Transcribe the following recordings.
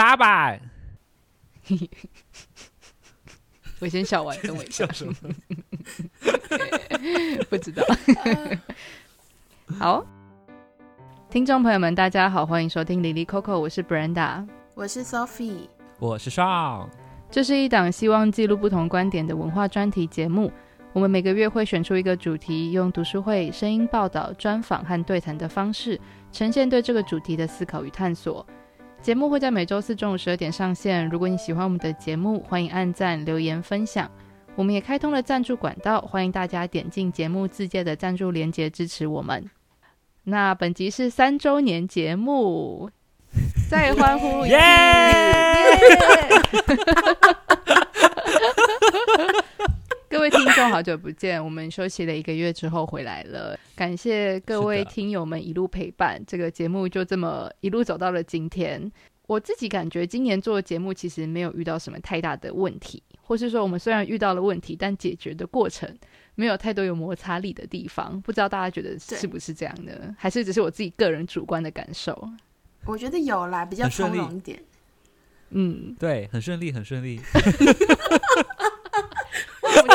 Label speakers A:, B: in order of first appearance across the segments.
A: 打板。
B: 我先笑完，等我一下。不知道。好，听众朋友们，大家好，欢迎收听莉莉 Coco，我是 Brenda，
C: 我是 Sophie，
A: 我是 Sean。
B: 这是一档希望记录不同观点的文化专题节目。我们每个月会选出一个主题，用读书会、声音报道、专访和对谈的方式，呈现对这个主题的思考与探索。节目会在每周四中午十二点上线。如果你喜欢我们的节目，欢迎按赞、留言、分享。我们也开通了赞助管道，欢迎大家点进节目自介的赞助连接支持我们。那本集是三周年节目，再欢呼 耶！各位听众，好久不见！我们休息了一个月之后回来了，感谢各位听友们一路陪伴，这个节目就这么一路走到了今天。我自己感觉今年做的节目其实没有遇到什么太大的问题，或是说我们虽然遇到了问题，但解决的过程没有太多有摩擦力的地方。不知道大家觉得是不是这样呢？还是只是我自己个人主观的感受？
C: 我觉得有啦，比较从容一点。
B: 嗯，
A: 对，很顺利，很顺利。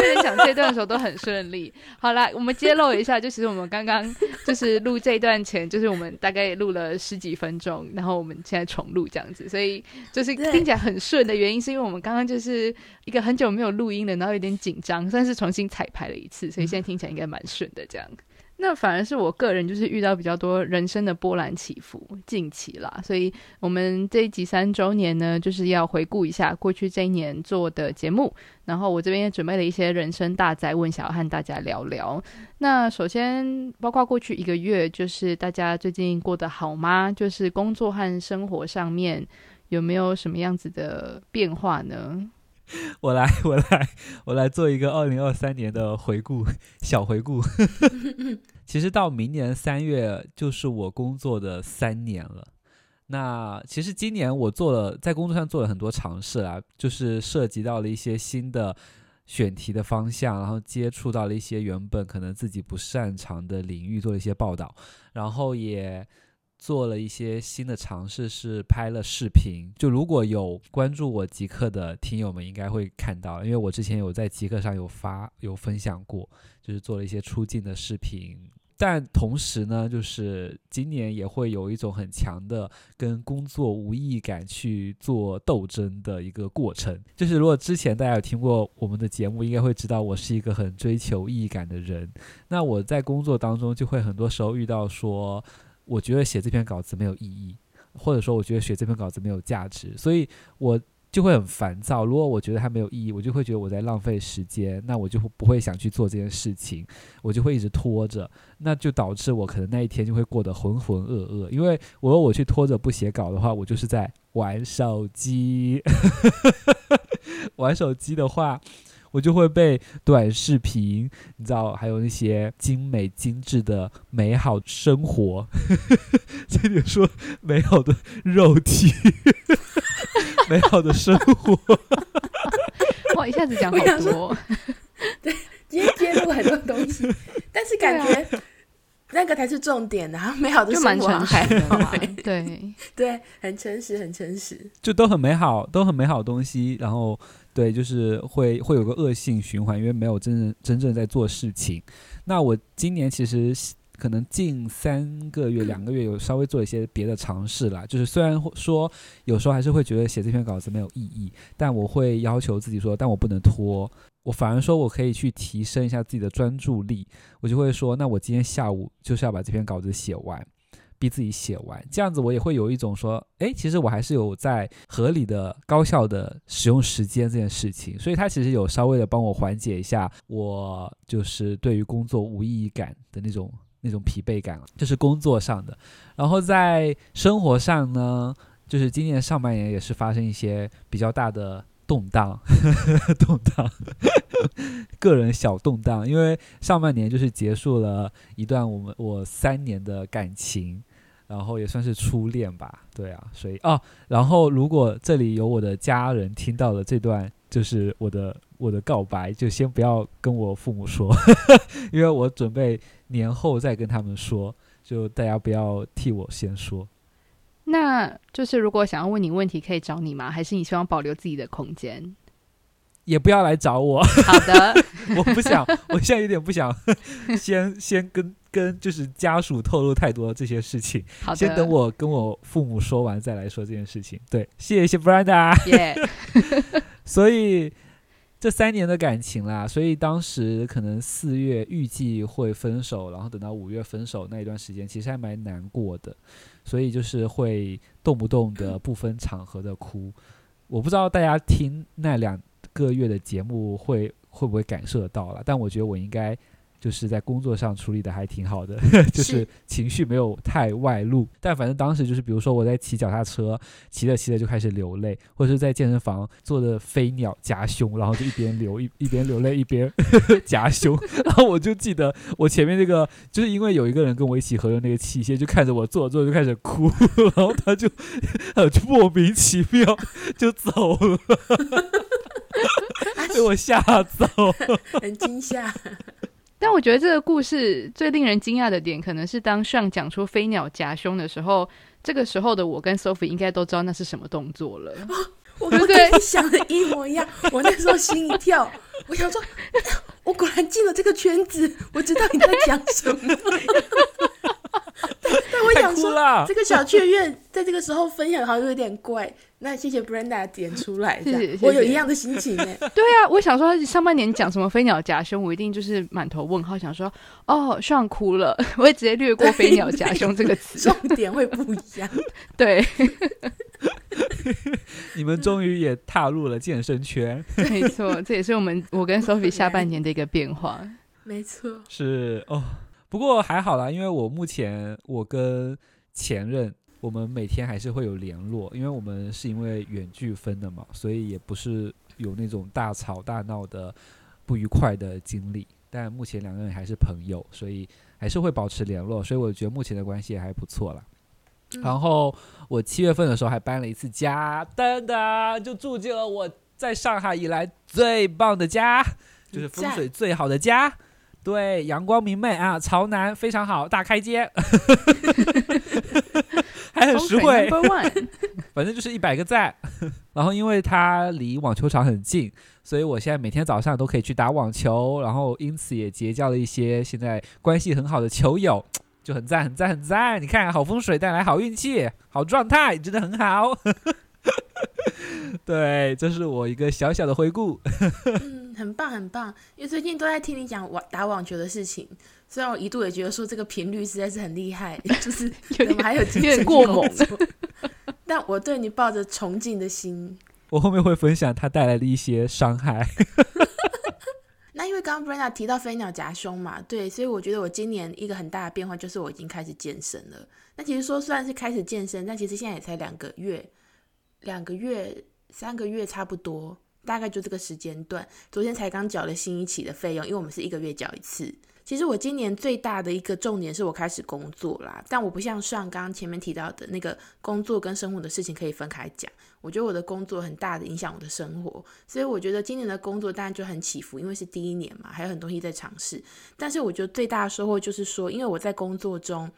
B: 我们之前讲这段的时候都很顺利。好啦，我们揭露一下，就其实我们刚刚就是录这一段前，就是我们大概录了十几分钟，然后我们现在重录这样子，所以就是听起来很顺的原因，是因为我们刚刚就是一个很久没有录音了，然后有点紧张，算是重新彩排了一次，所以现在听起来应该蛮顺的这样。那反而是我个人就是遇到比较多人生的波澜起伏，近期啦，所以我们这一集三周年呢，就是要回顾一下过去这一年做的节目，然后我这边也准备了一些人生大灾问，想要和大家聊聊。那首先，包括过去一个月，就是大家最近过得好吗？就是工作和生活上面有没有什么样子的变化呢？
A: 我来，我来，我来做一个二零二三年的回顾，小回顾。其实到明年三月就是我工作的三年了。那其实今年我做了，在工作上做了很多尝试啊，就是涉及到了一些新的选题的方向，然后接触到了一些原本可能自己不擅长的领域，做了一些报道，然后也。做了一些新的尝试，是拍了视频。就如果有关注我极客的听友们，应该会看到，因为我之前有在极客上有发有分享过，就是做了一些出镜的视频。但同时呢，就是今年也会有一种很强的跟工作无意义感去做斗争的一个过程。就是如果之前大家有听过我们的节目，应该会知道我是一个很追求意义感的人。那我在工作当中就会很多时候遇到说。我觉得写这篇稿子没有意义，或者说我觉得写这篇稿子没有价值，所以我就会很烦躁。如果我觉得它没有意义，我就会觉得我在浪费时间，那我就不会想去做这件事情，我就会一直拖着，那就导致我可能那一天就会过得浑浑噩噩。因为我如果我去拖着不写稿的话，我就是在玩手机，玩手机的话。我就会被短视频，你知道，还有那些精美精致的美好生活，这里说美好的肉体，美好的生活。
B: 哇，一下子讲好多。
C: 对，今天揭露很多东西，但是感觉那个才是重点啊！美好的生活还好，
B: 对
C: 对，很诚实，很诚实，
A: 就都很美好，都很美好的东西，然后。对，就是会会有个恶性循环，因为没有真正真正在做事情。那我今年其实可能近三个月、两个月有稍微做一些别的尝试啦。就是虽然说有时候还是会觉得写这篇稿子没有意义，但我会要求自己说，但我不能拖。我反而说我可以去提升一下自己的专注力。我就会说，那我今天下午就是要把这篇稿子写完。逼自己写完，这样子我也会有一种说，诶，其实我还是有在合理的、高效的使用时间这件事情，所以它其实有稍微的帮我缓解一下我就是对于工作无意义感的那种那种疲惫感了，就是工作上的。然后在生活上呢，就是今年上半年也是发生一些比较大的。动荡，动荡，个人小动荡。因为上半年就是结束了一段我们我三年的感情，然后也算是初恋吧，对啊，所以哦，然后如果这里有我的家人听到了这段，就是我的我的告白，就先不要跟我父母说，因为我准备年后再跟他们说，就大家不要替我先说。
B: 那就是如果想要问你问题，可以找你吗？还是你希望保留自己的空间？
A: 也不要来找我。
B: 好的，
A: 我不想，我现在有点不想 先先跟跟就是家属透露太多这些事情。
B: 好的，
A: 先等我跟我父母说完再来说这件事情。对，谢谢 Brenda。
B: Yeah
A: 所以这三年的感情啦，所以当时可能四月预计会分手，然后等到五月分手那一段时间，其实还蛮难过的。所以就是会动不动的不分场合的哭。我不知道大家听那两个月的节目会会不会感受得到了，但我觉得我应该。就是在工作上处理的还挺好的，就是情绪没有太外露。但反正当时就是，比如说我在骑脚踏车，骑着骑着就开始流泪，或者是在健身房做的飞鸟夹胸，然后就一边流一一边流泪一边 夹胸。然后我就记得我前面那个，就是因为有一个人跟我一起合用那个器械，就看着我做着做着就开始哭，然后他就呃就莫名其妙就走了，被我吓走，
C: 很惊吓。
B: 但我觉得这个故事最令人惊讶的点，可能是当上讲出飞鸟夹胸的时候，这个时候的我跟 Sophie 应该都知道那是什么动作了。
C: 哦、我跟你想的一模一样，我那时候心一跳，我想说，我果然进了这个圈子，我知道你在讲什么。但但我想说，这个小雀跃在这个时候分享好像有点怪。那谢谢 Brenda 点出来，谢谢，我有一样的心情呢。
B: 对啊，我想说上半年讲什么飞鸟夹胸，我一定就是满头问号，想说哦，上哭了，我会直接略过飞鸟夹胸这个词，
C: 重点会不一样。
B: 对，
A: 你们终于也踏入了健身圈，
B: 没错，这也是我们我跟 Sophie 下半年的一个变化。
C: 没错，
A: 是哦。不过还好啦，因为我目前我跟前任，我们每天还是会有联络，因为我们是因为远距分的嘛，所以也不是有那种大吵大闹的不愉快的经历。但目前两个人还是朋友，所以还是会保持联络，所以我觉得目前的关系也还不错啦。嗯、然后我七月份的时候还搬了一次家，噔噔就住进了我在上海以来最棒的家，就是风水最好的家。对，阳光明媚啊，朝南非常好，大开间，还很实惠，反正就是一百个赞。然后因为它离网球场很近，所以我现在每天早上都可以去打网球，然后因此也结交了一些现在关系很好的球友，就很赞，很赞，很赞。你看，好风水带来好运气，好状态，真的很好。对，这是我一个小小的回顾。
C: 嗯，很棒，很棒。因为最近都在听你讲网打网球的事情，虽然我一度也觉得说这个频率实在是很厉害，就是我们还有有点过猛。但我对你抱着崇敬的心。
A: 我后面会分享它带来的一些伤害。
C: 那因为刚刚 Brenda 提到飞鸟夹胸嘛，对，所以我觉得我今年一个很大的变化就是我已经开始健身了。那其实说虽然是开始健身，但其实现在也才两个月。两个月、三个月差不多，大概就这个时间段。昨天才刚缴了新一期的费用，因为我们是一个月缴一次。其实我今年最大的一个重点是我开始工作啦，但我不像上刚刚前面提到的那个工作跟生活的事情可以分开讲。我觉得我的工作很大的影响我的生活，所以我觉得今年的工作当然就很起伏，因为是第一年嘛，还有很多东西在尝试。但是我觉得最大的收获就是说，因为我在工作中。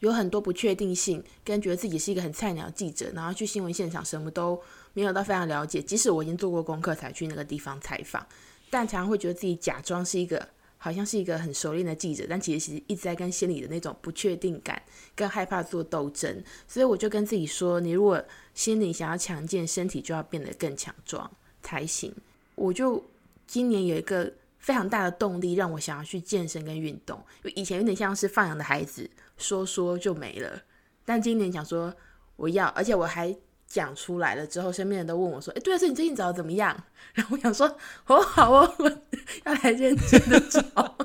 C: 有很多不确定性，跟觉得自己是一个很菜鸟记者，然后去新闻现场什么都没有到非常了解。即使我已经做过功课才去那个地方采访，但常常会觉得自己假装是一个好像是一个很熟练的记者，但其实一直在跟心里的那种不确定感跟害怕做斗争。所以我就跟自己说，你如果心里想要强健，身体就要变得更强壮才行。我就今年有一个非常大的动力，让我想要去健身跟运动，因为以前有点像是放养的孩子。说说就没了，但今年想说我要，而且我还讲出来了之后，身边人都问我说：“哎，对啊，是你最近找的怎么样？” 然后我想说：“哦，好哦，我 要来认真的找。”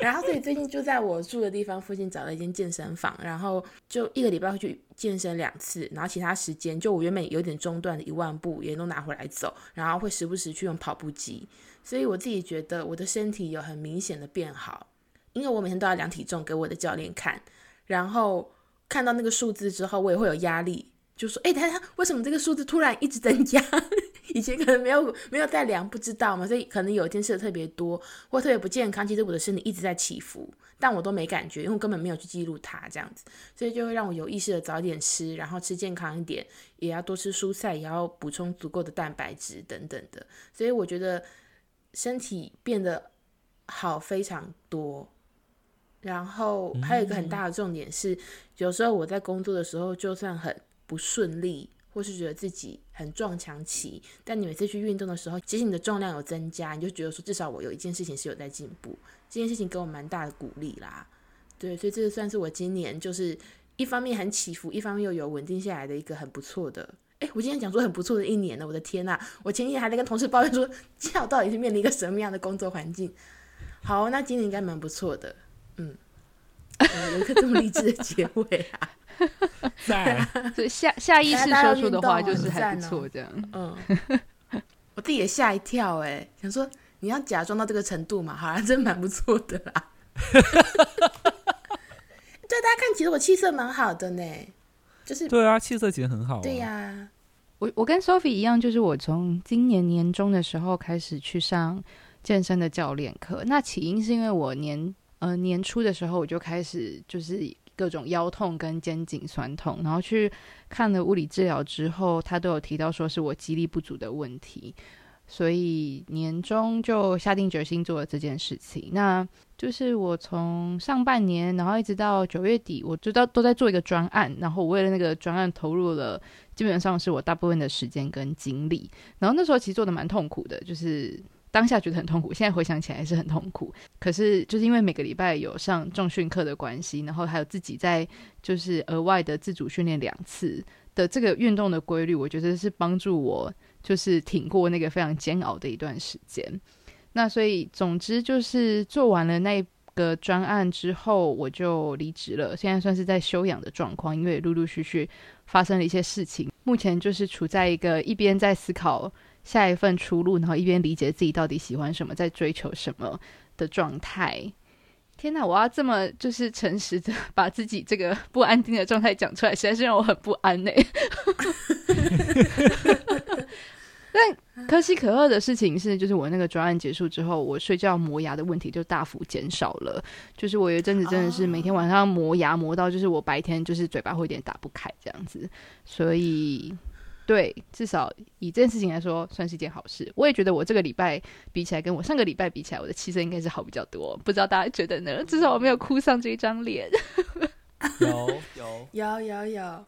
C: 然后所以最近就在我住的地方附近找了一间健身房，然后就一个礼拜会去健身两次，然后其他时间就我原本有点中断的一万步也都拿回来走，然后会时不时去用跑步机，所以我自己觉得我的身体有很明显的变好。因为我每天都要量体重给我的教练看，然后看到那个数字之后，我也会有压力，就说：“哎，等下，为什么这个数字突然一直增加？以前可能没有没有在量，不知道嘛，所以可能有一天吃的特别多或特别不健康，其实我的身体一直在起伏，但我都没感觉，因为我根本没有去记录它这样子，所以就会让我有意识的早点吃，然后吃健康一点，也要多吃蔬菜，也要补充足够的蛋白质等等的，所以我觉得身体变得好非常多。然后还有一个很大的重点是，有时候我在工作的时候，就算很不顺利，或是觉得自己很撞墙期，但你每次去运动的时候，其实你的重量有增加，你就觉得说至少我有一件事情是有在进步，这件事情给我蛮大的鼓励啦。对，所以这个算是我今年就是一方面很起伏，一方面又有稳定下来的一个很不错的。哎，我今天讲说很不错的一年呢，我的天呐，我前几天还在跟同事抱怨说，这样到底是面临一个什么样的工作环境？好，那今年应该蛮不错的。嗯，有一个这么励志的结尾啊！
B: 在，所以下下意识说出的话就是还不错，这样。
C: 嗯，我自己也吓一跳，哎，想说你要假装到这个程度嘛？好像真蛮不错的啦。对大家看，其实我气色蛮好的呢，就是
A: 对啊，气色其实很好啊。
C: 对呀，
B: 我我跟 Sophie 一样，就是我从今年年中的时候开始去上健身的教练课。那起因是因为我年。呃，年初的时候我就开始就是各种腰痛跟肩颈酸痛，然后去看了物理治疗之后，他都有提到说是我肌力不足的问题，所以年终就下定决心做了这件事情。那就是我从上半年，然后一直到九月底，我知道都在做一个专案，然后我为了那个专案投入了基本上是我大部分的时间跟精力，然后那时候其实做的蛮痛苦的，就是。当下觉得很痛苦，现在回想起来还是很痛苦。可是就是因为每个礼拜有上重训课的关系，然后还有自己在就是额外的自主训练两次的这个运动的规律，我觉得是帮助我就是挺过那个非常煎熬的一段时间。那所以总之就是做完了那个专案之后，我就离职了。现在算是在休养的状况，因为陆陆续续发生了一些事情。目前就是处在一个一边在思考。下一份出路，然后一边理解自己到底喜欢什么，在追求什么的状态。天哪，我要这么就是诚实的把自己这个不安定的状态讲出来，实在是让我很不安呢。但可喜可贺的事情是，就是我那个专案结束之后，我睡觉磨牙的问题就大幅减少了。就是我有一阵子真的是每天晚上磨牙磨到，就是我白天就是嘴巴会有点打不开这样子，所以。对，至少以这件事情来说，算是一件好事。我也觉得我这个礼拜比起来，跟我上个礼拜比起来，我的气色应该是好比较多。不知道大家觉得呢？至少我没有哭丧这一张脸。
A: 有有
C: 有有有。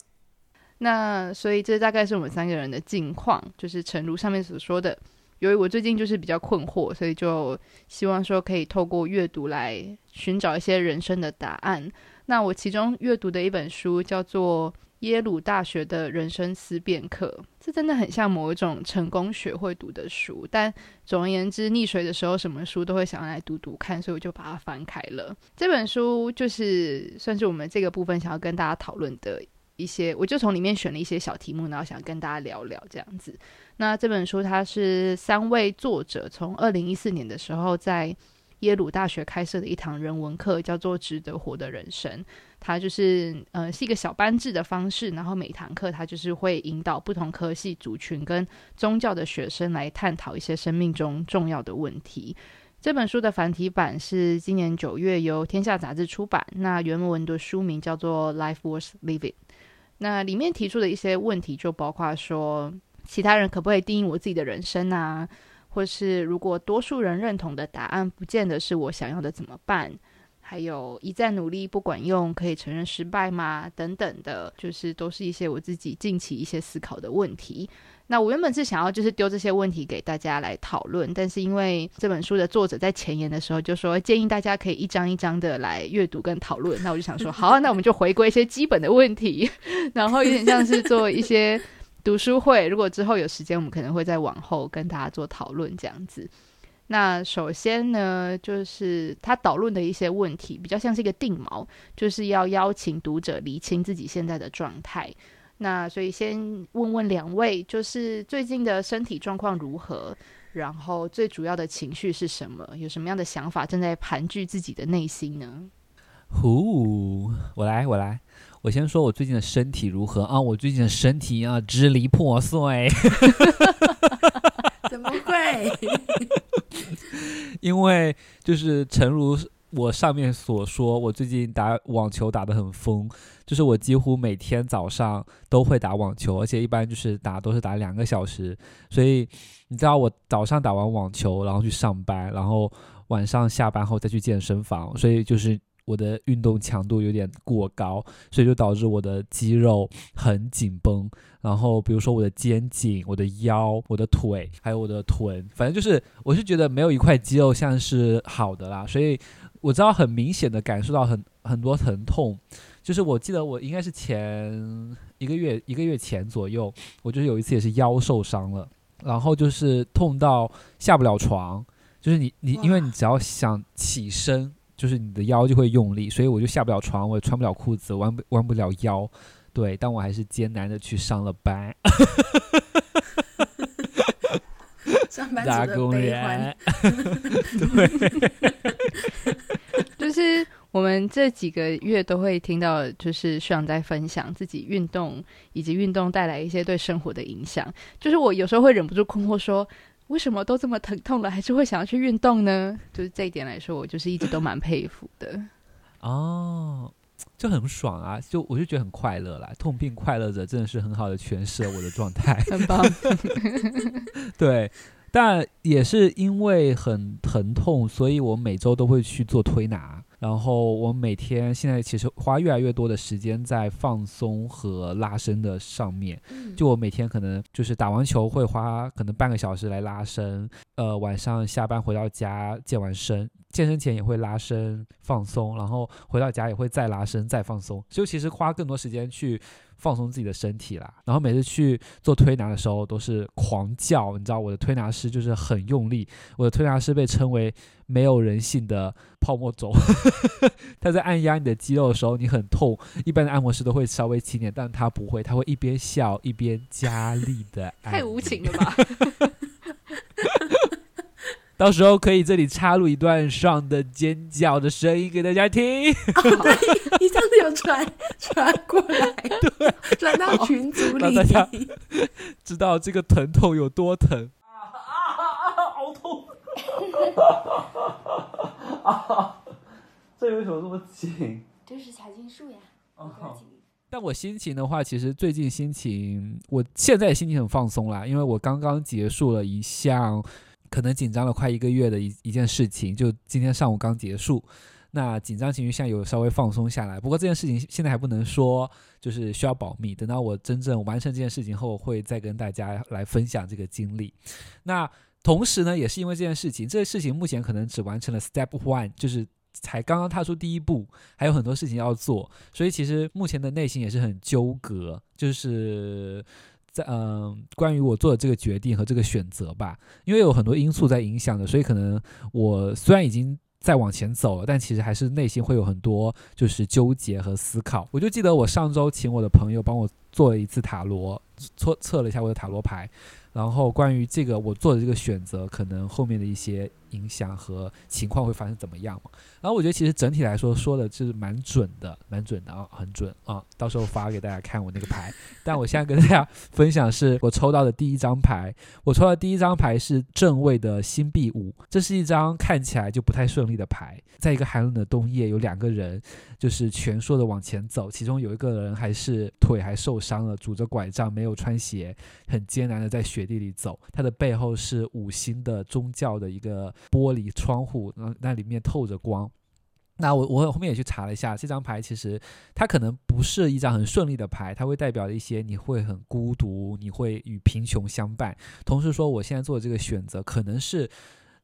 B: 那所以这大概是我们三个人的近况，就是诚如上面所说的。由于我最近就是比较困惑，所以就希望说可以透过阅读来寻找一些人生的答案。那我其中阅读的一本书叫做。耶鲁大学的人生思辨课，这真的很像某一种成功学会读的书。但总而言之，溺水的时候什么书都会想要来读读看，所以我就把它翻开了。这本书就是算是我们这个部分想要跟大家讨论的一些，我就从里面选了一些小题目，然后想跟大家聊聊这样子。那这本书它是三位作者从二零一四年的时候在耶鲁大学开设的一堂人文课，叫做《值得活的人生》。它就是呃是一个小班制的方式，然后每堂课它就是会引导不同科系族群跟宗教的学生来探讨一些生命中重要的问题。这本书的繁体版是今年九月由天下杂志出版，那原文的书名叫做《Life Worth Living》。那里面提出的一些问题就包括说，其他人可不可以定义我自己的人生啊？或是如果多数人认同的答案不见得是我想要的，怎么办？还有一再努力不管用，可以承认失败吗？等等的，就是都是一些我自己近期一些思考的问题。那我原本是想要就是丢这些问题给大家来讨论，但是因为这本书的作者在前言的时候就说建议大家可以一张一张的来阅读跟讨论，那我就想说好，那我们就回归一些基本的问题，然后有点像是做一些读书会。如果之后有时间，我们可能会再往后跟大家做讨论这样子。那首先呢，就是他导论的一些问题，比较像是一个定锚，就是要邀请读者厘清自己现在的状态。那所以先问问两位，就是最近的身体状况如何？然后最主要的情绪是什么？有什么样的想法正在盘踞自己的内心呢？
A: 呼，我来，我来，我先说我最近的身体如何啊？我最近的身体啊，支离破碎。
C: 会，
A: 因为就是诚如我上面所说，我最近打网球打得很疯，就是我几乎每天早上都会打网球，而且一般就是打都是打两个小时，所以你知道我早上打完网球，然后去上班，然后晚上下班后再去健身房，所以就是。我的运动强度有点过高，所以就导致我的肌肉很紧绷。然后比如说我的肩颈、我的腰、我的腿，还有我的臀，反正就是我是觉得没有一块肌肉像是好的啦。所以我知道很明显的感受到很很多疼痛。就是我记得我应该是前一个月一个月前左右，我就是有一次也是腰受伤了，然后就是痛到下不了床。就是你你因为你只要想起身。就是你的腰就会用力，所以我就下不了床，我也穿不了裤子，弯不弯不了腰，对，但我还是艰难的去上了班。
C: 上班打工人，
B: 对，就是我们这几个月都会听到，就是学长在分享自己运动以及运动带来一些对生活的影响。就是我有时候会忍不住困惑说。为什么都这么疼痛了，还是会想要去运动呢？就是这一点来说，我就是一直都蛮佩服的。
A: 哦，就很爽啊！就我就觉得很快乐啦。痛并快乐着，真的是很好的诠释了我的状态，
B: 很棒。
A: 对，但也是因为很疼痛，所以我每周都会去做推拿。然后我每天现在其实花越来越多的时间在放松和拉伸的上面。就我每天可能就是打完球会花可能半个小时来拉伸，呃，晚上下班回到家健完身，健身前也会拉伸放松，然后回到家也会再拉伸再放松。就其实花更多时间去放松自己的身体啦。然后每次去做推拿的时候都是狂叫，你知道我的推拿师就是很用力，我的推拿师被称为没有人性的泡沫轴。他在按压你的肌肉的时候，你很痛。一般的按摩师都会稍微轻点，但他不会，他会一边笑一边加力的按。
B: 太无情了吧！
A: 到时候可以这里插入一段上的尖叫的声音给大家听。
C: 哦，对，你上次有传传过来，对，传到群组里，让大家
A: 知道这个疼痛有多疼。啊啊啊！好痛！啊！这为什么这么紧？
C: 这是财经术呀。
A: 哦。但我心情的话，其实最近心情，我现在心情很放松啦，因为我刚刚结束了一项可能紧张了快一个月的一一件事情，就今天上午刚结束。那紧张情绪现在有稍微放松下来，不过这件事情现在还不能说，就是需要保密。等到我真正完成这件事情后，会再跟大家来分享这个经历。那。同时呢，也是因为这件事情，这个事情目前可能只完成了 step one，就是才刚刚踏出第一步，还有很多事情要做，所以其实目前的内心也是很纠葛，就是在嗯、关于我做的这个决定和这个选择吧，因为有很多因素在影响的，所以可能我虽然已经在往前走了，但其实还是内心会有很多就是纠结和思考。我就记得我上周请我的朋友帮我做了一次塔罗，测测了一下我的塔罗牌。然后关于这个我做的这个选择，可能后面的一些影响和情况会发生怎么样嘛？然后我觉得其实整体来说说的就是蛮准的，蛮准的啊，很准啊！到时候发给大家看我那个牌。但我现在跟大家分享是我抽到的第一张牌，我抽到的第一张牌是正位的星币五，这是一张看起来就不太顺利的牌。在一个寒冷的冬夜，有两个人就是蜷缩的往前走，其中有一个人还是腿还受伤了，拄着拐杖，没有穿鞋，很艰难的在雪地里走。他的背后是五星的宗教的一个。玻璃窗户，那那里面透着光。那我我后面也去查了一下，这张牌其实它可能不是一张很顺利的牌，它会代表一些你会很孤独，你会与贫穷相伴。同时说，我现在做的这个选择，可能是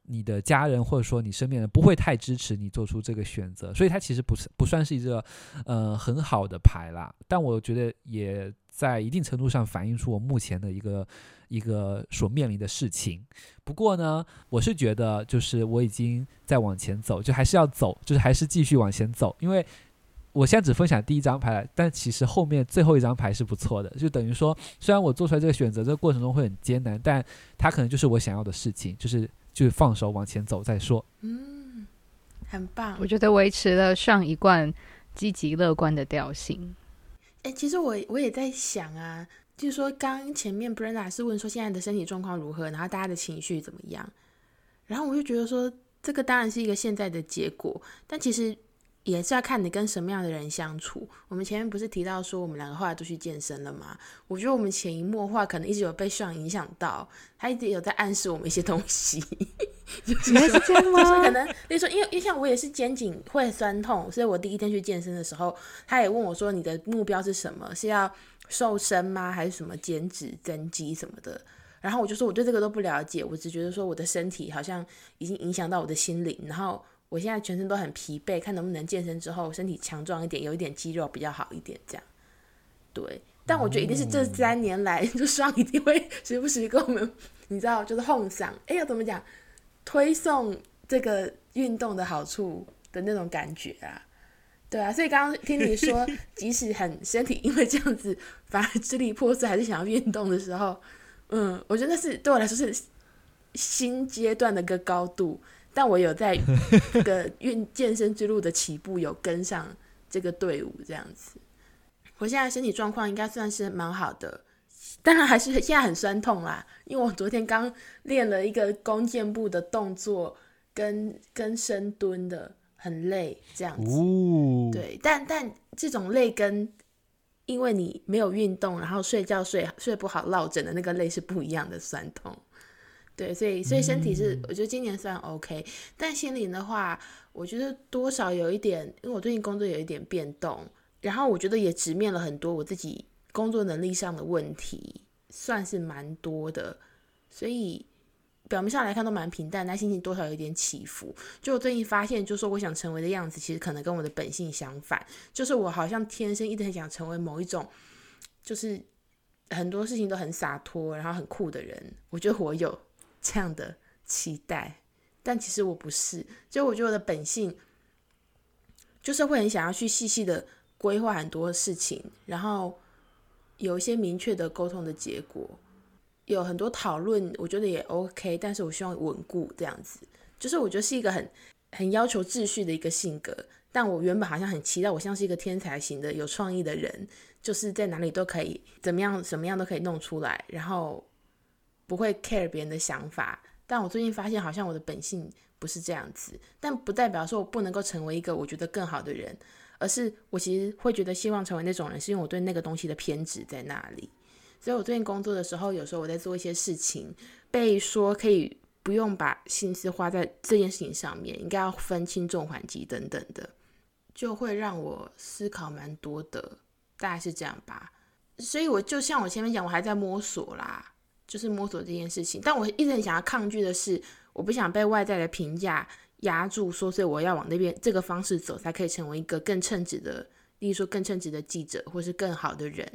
A: 你的家人或者说你身边人不会太支持你做出这个选择，所以它其实不是不算是一个呃很好的牌啦。但我觉得也在一定程度上反映出我目前的一个。一个所面临的事情，不过呢，我是觉得就是我已经在往前走，就还是要走，就是还是继续往前走。因为我现在只分享第一张牌，但其实后面最后一张牌是不错的，就等于说，虽然我做出来这个选择，这个过程中会很艰难，但它可能就是我想要的事情，就是就是放手往前走再说。
C: 嗯，很棒，
B: 我觉得维持了上一贯积极乐观的调性。
C: 哎，其实我我也在想啊，就是说刚前面 Brenda 是问说现在的身体状况如何，然后大家的情绪怎么样，然后我就觉得说这个当然是一个现在的结果，但其实。也是要看你跟什么样的人相处。我们前面不是提到说我们两个后来都去健身了吗？我觉得我们潜移默化可能一直有被上影响到，他一直有在暗示我们一些东西。
B: 就是
C: 说可能，比如说，因为因为像我也是肩颈会酸痛，所以我第一天去健身的时候，他也问我说：“你的目标是什么？是要瘦身吗？还是什么减脂增肌什么的？”然后我就说我对这个都不了解，我只觉得说我的身体好像已经影响到我的心灵，然后。我现在全身都很疲惫，看能不能健身之后身体强壮一点，有一点肌肉比较好一点，这样。对，但我觉得一定是这三年来，就双一定会时不时跟我们，你知道，就是哄嗓，哎，呀怎么讲，推送这个运动的好处的那种感觉啊。对啊，所以刚刚听你说，即使很身体因为这样子反而支离破碎，还是想要运动的时候，嗯，我觉得那是对我来说是新阶段的一个高度。但我有在这个运健身之路的起步，有跟上这个队伍，这样子。我现在身体状况应该算是蛮好的，当然还是现在很酸痛啦，因为我昨天刚练了一个弓箭步的动作，跟跟深蹲的，很累，这样子。哦、对，但但这种累跟因为你没有运动，然后睡觉睡睡不好落枕的那个累是不一样的酸痛。对，所以所以身体是，我觉得今年算 OK，嗯，但心灵的话，我觉得多少有一点，因为我最近工作有一点变动，然后我觉得也直面了很多我自己工作能力上的问题，算是蛮多的，所以表面上来看都蛮平淡，但心情多少有点起伏。就我最近发现，就说我想成为的样子，其实可能跟我的本性相反，就是我好像天生一直很想成为某一种，就是很多事情都很洒脱，然后很酷的人。我觉得我有。这样的期待，但其实我不是。就我觉得我的本性，就是会很想要去细细的规划很多事情，然后有一些明确的沟通的结果，有很多讨论，我觉得也 OK。但是我希望稳固这样子，就是我觉得是一个很很要求秩序的一个性格。但我原本好像很期待，我像是一个天才型的有创意的人，就是在哪里都可以怎么样，什么样都可以弄出来，然后。不会 care 别人的想法，但我最近发现好像我的本性不是这样子，但不代表说我不能够成为一个我觉得更好的人，而是我其实会觉得希望成为那种人，是因为我对那个东西的偏执在那里。所以我最近工作的时候，有时候我在做一些事情，被说可以不用把心思花在这件事情上面，应该要分轻重缓急等等的，就会让我思考蛮多的，大概是这样吧。所以我就像我前面讲，我还在摸索啦。就是摸索这件事情，但我一直很想要抗拒的是，我不想被外在的评价压住，说所以我要往那边这个方式走，才可以成为一个更称职的，例如说更称职的记者，或是更好的人。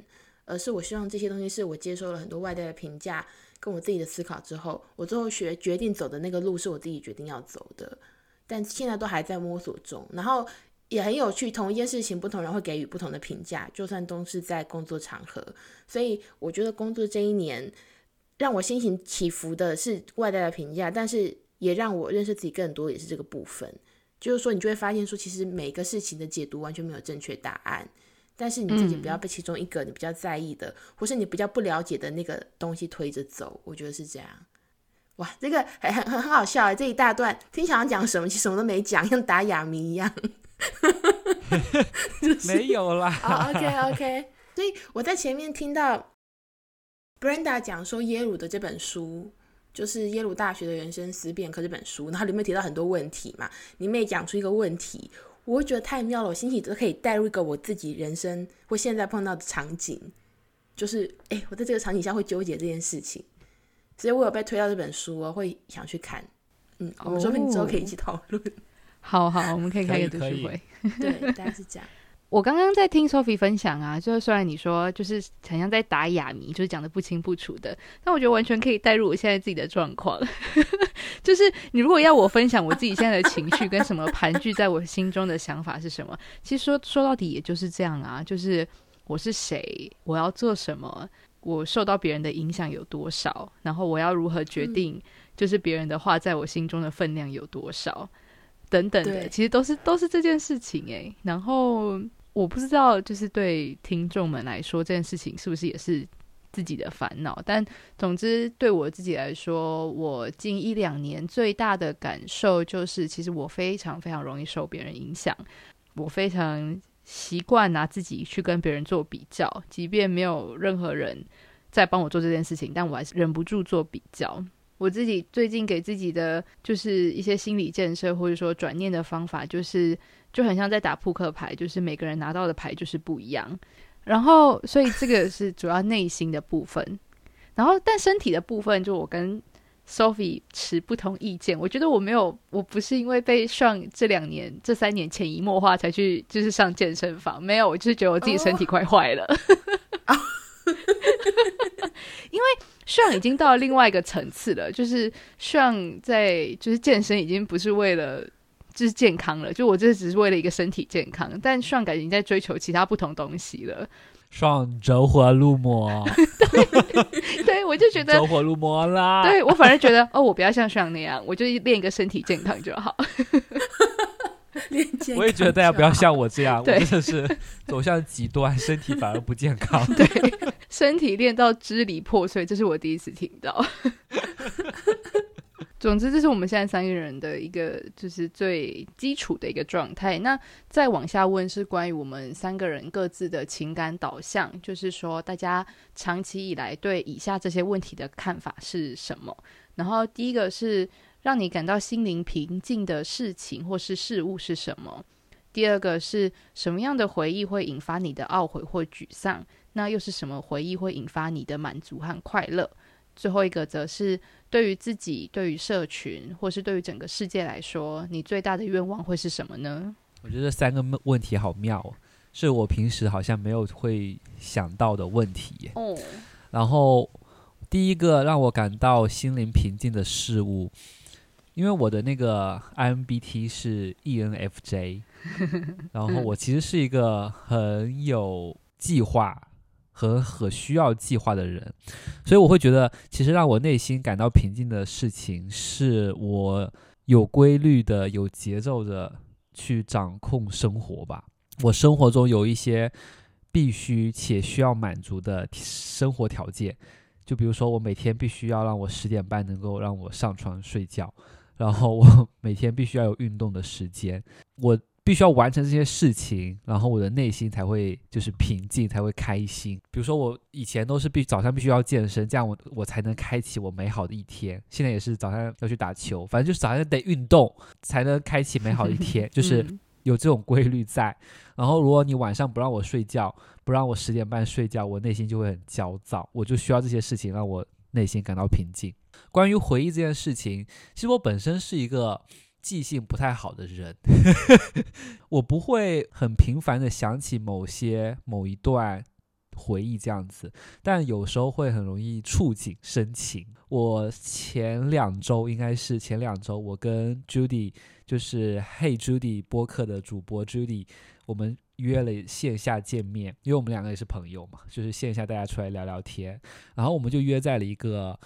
C: 而是我希望这些东西是我接受了很多外在的评价，跟我自己的思考之后，我最后学决定走的那个路是我自己决定要走的。但现在都还在摸索中，然后也很有趣，同一件事情，不同人会给予不同的评价，就算都是在工作场合。所以我觉得工作这一年。让我心情起伏的是外在的评价，但是也让我认识自己更多，也是这个部分。就是说，你就会发现说，其实每个事情的解读完全没有正确答案，但是你自己不要被其中一个你比较在意的，嗯、或是你比较不了解的那个东西推着走。我觉得是这样。哇，这个很很很好笑哎！这一大段听想要讲什么，其实什么都没讲，像打哑谜一样。就是、
A: 没有啦。
C: 好，OK OK。所以我在前面听到。Brenda 讲说耶鲁的这本书就是耶鲁大学的人生思辨课这本书，然后里面提到很多问题嘛，里面也讲出一个问题，我会觉得太妙了，我心情都可以带入一个我自己人生或现在碰到的场景，就是哎，我在这个场景下会纠结这件事情，所以我有被推到这本书，我会想去看，嗯，我们说不定之后可以一起讨论，哦、
B: 好好，我们可以开一个读书会，
C: 对，大概是这样。
B: 我刚刚在听 Sophie 分享啊，就是虽然你说就是好像在打哑谜，就是讲的不清不楚的，但我觉得完全可以带入我现在自己的状况。就是你如果要我分享我自己现在的情绪跟什么盘踞在我心中的想法是什么，其实说说到底也就是这样啊，就是我是谁，我要做什么，我受到别人的影响有多少，然后我要如何决定，就是别人的话在我心中的分量有多少，等等的，其实都是都是这件事情哎、欸，然后。我不知道，就是对听众们来说，这件事情是不是也是自己的烦恼？但总之，对我自己来说，我近一两年最大的感受就是，其实我非常非常容易受别人影响。我非常习惯拿自己去跟别人做比较，即便没有任何人在帮我做这件事情，但我还是忍不住做比较。我自己最近给自己的就是一些心理建设，或者说转念的方法，就是就很像在打扑克牌，就是每个人拿到的牌就是不一样。然后，所以这个是主要内心的部分。然后，但身体的部分，就我跟 Sophie 持不同意见。我觉得我没有，我不是因为被上这两年、这三年潜移默化才去，就是上健身房。没有，我就是觉得我自己身体快坏了。Oh. 因为上已经到了另外一个层次了，就是上在就是健身已经不是为了就是健康了，就我这只是为了一个身体健康，但上感觉已经在追求其他不同东西了。
A: 上走火入魔，
B: 对，对我就觉得
A: 走火入魔啦。
B: 对我反而觉得哦，我不要像上那样，我就练一个身体健康就好。
A: 我也觉得大家不要像我这样，我真的是走向极端，身体反而不健康。
B: 对，身体练到支离破碎，这是我第一次听到。总之，这是我们现在三个人的一个就是最基础的一个状态。那再往下问是关于我们三个人各自的情感导向，就是说大家长期以来对以下这些问题的看法是什么？然后第一个是让你感到心灵平静的事情或是事物是什么？第二个是什么样的回忆会引发你的懊悔或沮丧？那又是什么回忆会引发你的满足和快乐？最后一个则是对于自己、对于社群，或是对于整个世界来说，你最大的愿望会是什么呢？
A: 我觉得这三个问题好妙，是我平时好像没有会想到的问题。
B: 哦，
A: 然后第一个让我感到心灵平静的事物，因为我的那个 IMBT 是 ENFJ，然后我其实是一个很有计划。和很需要计划的人，所以我会觉得，其实让我内心感到平静的事情，是我有规律的、有节奏的去掌控生活吧。我生活中有一些必须且需要满足的生活条件，就比如说，我每天必须要让我十点半能够让我上床睡觉，然后我 每天必须要有运动的时间，我。必须要完成这些事情，然后我的内心才会就是平静，才会开心。比如说我以前都是必早上必须要健身，这样我我才能开启我美好的一天。现在也是早上要去打球，反正就是早上得运动才能开启美好的一天，就是有这种规律在。然后如果你晚上不让我睡觉，不让我十点半睡觉，我内心就会很焦躁。我就需要这些事情让我内心感到平静。关于回忆这件事情，其实我本身是一个。记性不太好的人，我不会很频繁的想起某些某一段回忆这样子，但有时候会很容易触景生情。我前两周应该是前两周，我跟 Judy 就是 Hey Judy 播客的主播 Judy，我们约了线下见面，因为我们两个也是朋友嘛，就是线下大家出来聊聊天，然后我们就约在了一个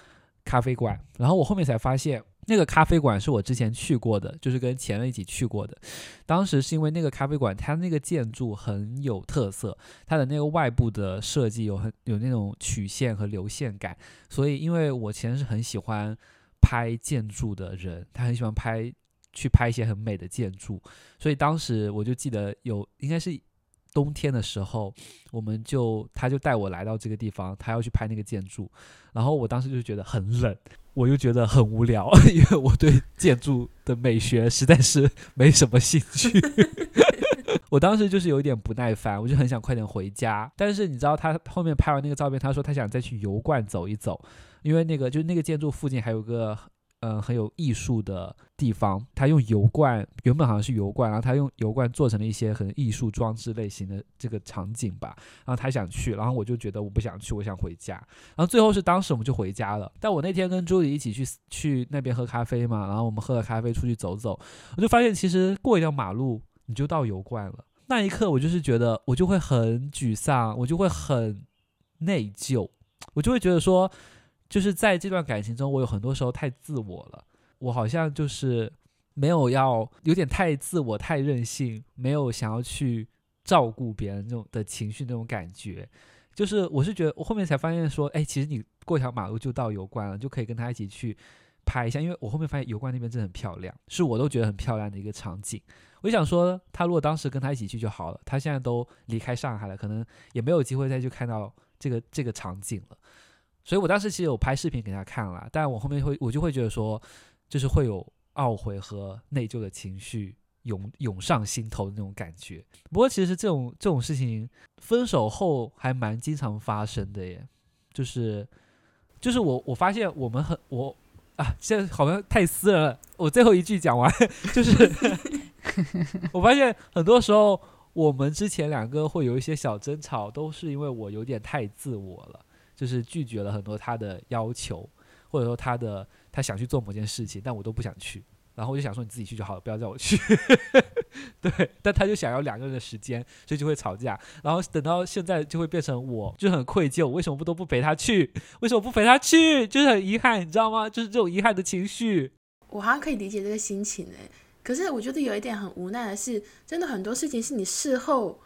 A: 咖啡馆，然后我后面才发现。那个咖啡馆是我之前去过的，就是跟前任一起去过的。当时是因为那个咖啡馆，它那个建筑很有特色，它的那个外部的设计有很有那种曲线和流线感，所以因为我前任是很喜欢拍建筑的人，他很喜欢拍去拍一些很美的建筑，所以当时我就记得有应该是。冬天的时候，我们就他就带我来到这个地方，他要去拍那个建筑，然后我当时就觉得很冷，我又觉得很无聊，因为我对建筑的美学实在是没什么兴趣。我当时就是有一点不耐烦，我就很想快点回家。但是你知道，他后面拍完那个照片，他说他想再去油罐走一走，因为那个就是那个建筑附近还有个。嗯，很有艺术的地方，他用油罐，原本好像是油罐，然后他用油罐做成了一些很艺术装置类型的这个场景吧。然后他想去，然后我就觉得我不想去，我想回家。然后最后是当时我们就回家了。但我那天跟朱莉一起去去那边喝咖啡嘛，然后我们喝了咖啡出去走走，我就发现其实过一条马路你就到油罐了。那一刻我就是觉得我就会很沮丧，我就会很内疚，我就会觉得说。就是在这段感情中，我有很多时候太自我了，我好像就是没有要有点太自我、太任性，没有想要去照顾别人那种的情绪那种感觉。就是我是觉得我后面才发现说，哎，其实你过条马路就到油罐了，就可以跟他一起去拍一下。因为我后面发现油罐那边真的很漂亮，是我都觉得很漂亮的一个场景。我就想说，他如果当时跟他一起去就好了。他现在都离开上海了，可能也没有机会再去看到这个这个场景了。所以我当时其实有拍视频给他看了，但我后面会我就会觉得说，就是会有懊悔和内疚的情绪。涌涌上心头的那种感觉。不过其实这种这种事情，分手后还蛮经常发生的耶。就是就是我我发现我们很我啊，现在好像太私人了。我最后一句讲完，就是 我发现很多时候我们之前两个会有一些小争吵，都是因为我有点太自我了，就是拒绝了很多他的要求，或者说他的他想去做某件事情，但我都不想去。然后我就想说你自己去就好了，不要叫我去。对，但他就想要两个人的时间，所以就会吵架。然后等到现在就会变成我就很愧疚，为什么不都不陪他去？为什么不陪他去？就是很遗憾，你知道吗？就是这种遗憾的情绪。
C: 我好像可以理解这个心情诶，可是我觉得有一点很无奈的是，真的很多事情是你事后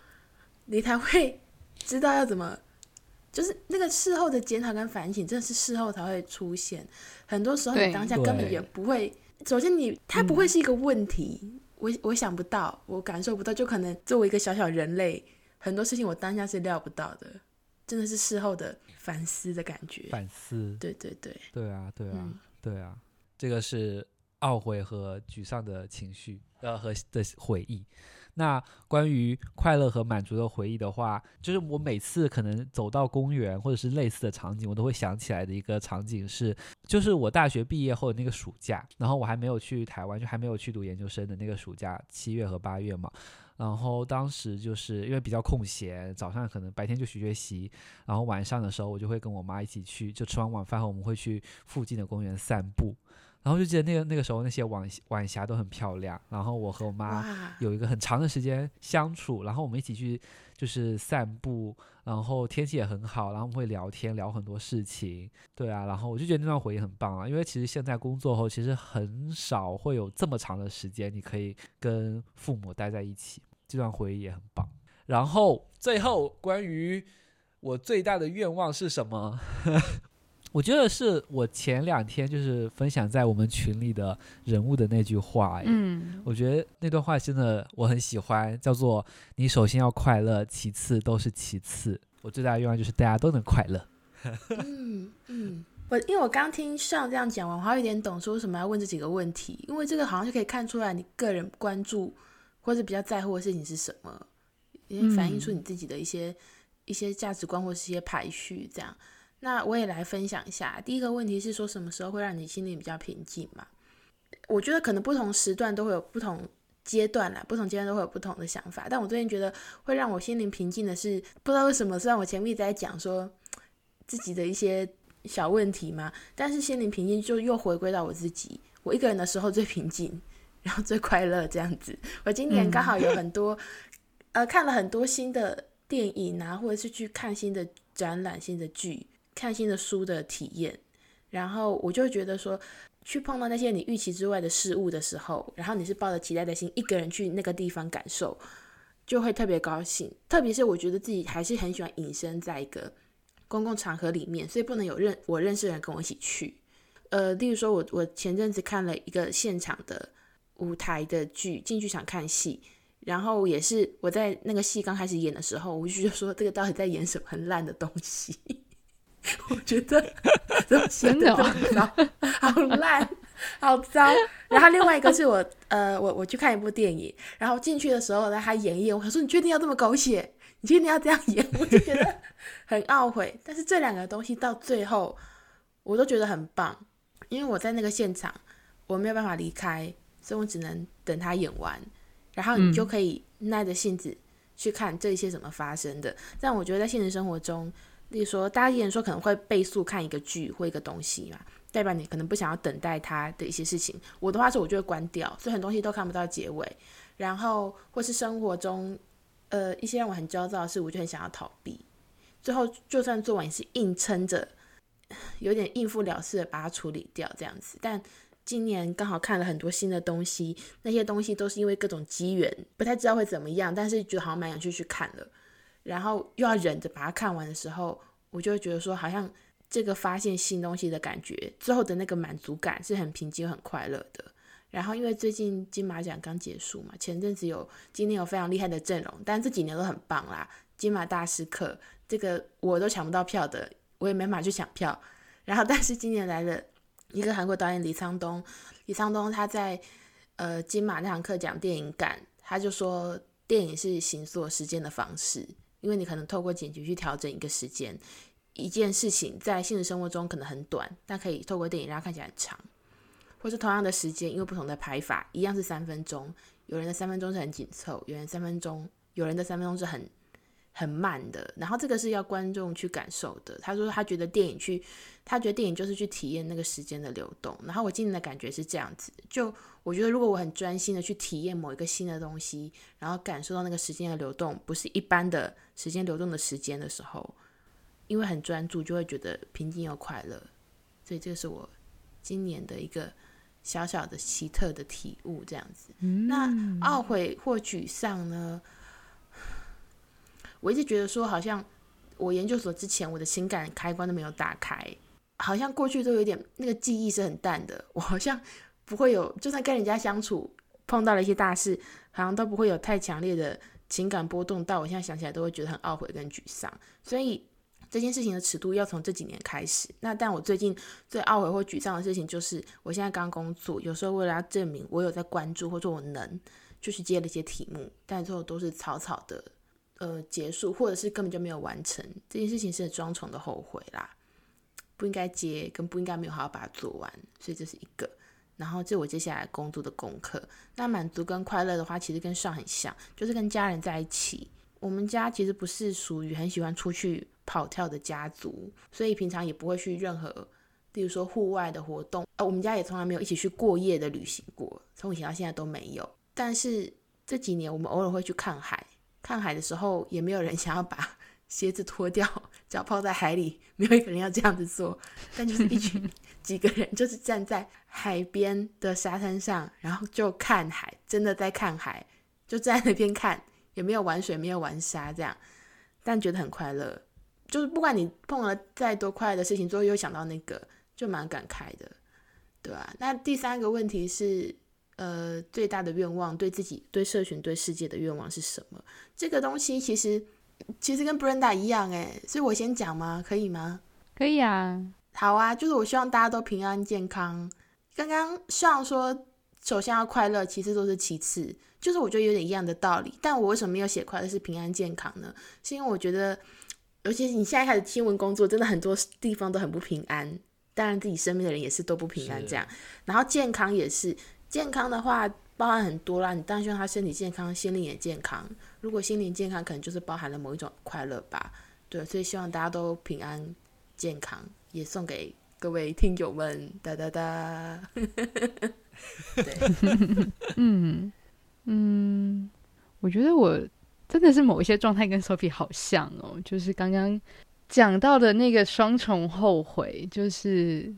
C: 你才会知道要怎么，就是那个事后的检讨跟反省，真的是事后才会出现。很多时候你当下根本也不会。首先你，你它不会是一个问题，嗯、我我想不到，我感受不到，就可能作为一个小小人类，很多事情我当下是料不到的，真的是事后的反思的感觉。
A: 反思，
C: 对对对，
A: 对啊，对啊，嗯、对啊，这个是懊悔和沮丧的情绪，呃，和的回忆。那关于快乐和满足的回忆的话，就是我每次可能走到公园或者是类似的场景，我都会想起来的一个场景是，就是我大学毕业后的那个暑假，然后我还没有去台湾，就还没有去读研究生的那个暑假，七月和八月嘛。然后当时就是因为比较空闲，早上可能白天就学学习，然后晚上的时候我就会跟我妈一起去，就吃完晚饭后我们会去附近的公园散步。然后就记得那个那个时候那些晚晚霞都很漂亮，然后我和我妈有一个很长的时间相处，然后我们一起去就是散步，然后天气也很好，然后我们会聊天聊很多事情，对啊，然后我就觉得那段回忆很棒啊，因为其实现在工作后其实很少会有这么长的时间你可以跟父母待在一起，这段回忆也很棒。然后最后关于我最大的愿望是什么？我觉得是我前两天就是分享在我们群里的人物的那句话，嗯，我觉得那段话真的我很喜欢，叫做“你首先要快乐，其次都是其次”。我最大的愿望就是大家都能快乐。
C: 嗯嗯，我因为我刚听上这样讲完，我还有点懂说为什么要问这几个问题，因为这个好像就可以看出来你个人关注或者比较在乎的事情是什么，也反映出你自己的一些、嗯、一些价值观或是一些排序这样。那我也来分享一下，第一个问题是说什么时候会让你心里比较平静嘛？我觉得可能不同时段都会有不同阶段啦，不同阶段都会有不同的想法。但我最近觉得会让我心灵平静的是，不知道为什么，虽然我前面一直在讲说自己的一些小问题嘛，但是心灵平静就又回归到我自己，我一个人的时候最平静，然后最快乐这样子。我今年刚好有很多、嗯、呃看了很多新的电影啊，或者是去看新的展览、新的剧。看新的书的体验，然后我就觉得说，去碰到那些你预期之外的事物的时候，然后你是抱着期待的心一个人去那个地方感受，就会特别高兴。特别是我觉得自己还是很喜欢隐身在一个公共场合里面，所以不能有认我认识的人跟我一起去。呃，例如说我我前阵子看了一个现场的舞台的剧，进剧场看戏，然后也是我在那个戏刚开始演的时候，我就觉得说这个到底在演什么很烂的东西。我觉得真的很糟，好烂，好糟。然后另外一个是我，呃，我我去看一部电影，然后进去的时候呢，他演一演，我说你确定要这么狗血？你确定要这样演？我就觉得很懊悔。但是这两个东西到最后，我都觉得很棒，因为我在那个现场，我没有办法离开，所以我只能等他演完，然后你就可以耐着性子去看这一些怎么发生的。但我觉得在现实生活中。例如说，大家有人说可能会倍速看一个剧或一个东西嘛，代表你可能不想要等待它的一些事情。我的话是，我就会关掉，所以很多东西都看不到结尾。然后或是生活中，呃，一些让我很焦躁的事，我就很想要逃避。最后就算做完，也是硬撑着，有点应付了事的把它处理掉这样子。但今年刚好看了很多新的东西，那些东西都是因为各种机缘，不太知道会怎么样，但是觉得好像蛮想去去看了，然后又要忍着把它看完的时候，我就会觉得说，好像这个发现新东西的感觉，最后的那个满足感是很平静、很快乐的。然后因为最近金马奖刚结束嘛，前阵子有今年有非常厉害的阵容，但这几年都很棒啦。金马大师课这个我都抢不到票的，我也没法去抢票。然后但是今年来了一个韩国导演李沧东，李沧东他在呃金马那堂课讲电影感，他就说电影是行塑时间的方式，因为你可能透过剪辑去调整一个时间，一件事情在现实生活中可能很短，但可以透过电影让它看起来很长。或是同样的时间，因为不同的拍法，一样是三分钟，有人的三分钟是很紧凑，有人三分钟，有人的三分钟是很很慢的。然后这个是要观众去感受的。他说他觉得电影去，他觉得电影就是去体验那个时间的流动。然后我今年的感觉是这样子，就我觉得如果我很专心的去体验某一个新的东西，然后感受到那个时间的流动，不是一般的时间流动的时间的时候，因为很专注，就会觉得平静又快乐。所以这个是我今年的一个。小小的奇特的体悟，这样子。嗯、那懊悔或沮丧呢？我一直觉得说，好像我研究所之前，我的情感开关都没有打开，好像过去都有点那个记忆是很淡的。我好像不会有，就算跟人家相处，碰到了一些大事，好像都不会有太强烈的情感波动。到我现在想起来，都会觉得很懊悔跟沮丧。所以。这件事情的尺度要从这几年开始。那但我最近最懊悔或沮丧的事情，就是我现在刚工作，有时候为了要证明我有在关注，或者我能，就去接了一些题目，但最后都是草草的呃结束，或者是根本就没有完成。这件事情是双重的后悔啦，不应该接，跟不应该没有好好把它做完，所以这是一个。然后这我接下来工作的功课。那满足跟快乐的话，其实跟上很像，就是跟家人在一起。我们家其实不是属于很喜欢出去跑跳的家族，所以平常也不会去任何，比如说户外的活动。呃，我们家也从来没有一起去过夜的旅行过，从以前到现在都没有。但是这几年我们偶尔会去看海，看海的时候也没有人想要把鞋子脱掉，脚泡在海里，没有一个人要这样子做。但就是一群几个人，就是站在海边的沙滩上，然后就看海，真的在看海，就站在那边看。也没有玩水，没有玩沙，这样，但觉得很快乐。就是不管你碰了再多快乐的事情，最后又想到那个，就蛮感慨的，对吧、啊？那第三个问题是，呃，最大的愿望，对自己、对社群、对世界的愿望是什么？这个东西其实其实跟 Brenda 一样，诶，所以我先讲吗？可以吗？
B: 可以啊。
C: 好啊，就是我希望大家都平安健康。刚刚上说，首先要快乐，其实都是其次。就是我觉得有点一样的道理，但我为什么没有写快乐是平安健康呢？是因为我觉得，尤其是你现在开始新闻工作，真的很多地方都很不平安，当然自己身边的人也是都不平安这样。然后健康也是，健康的话包含很多啦，你当然希望他身体健康，心灵也健康。如果心灵健康，可能就是包含了某一种快乐吧。对，所以希望大家都平安健康，也送给各位听友们，哒哒哒。对，
B: 嗯。嗯，我觉得我真的是某一些状态跟 Sophie 好像哦，就是刚刚讲到的那个双重后悔，就是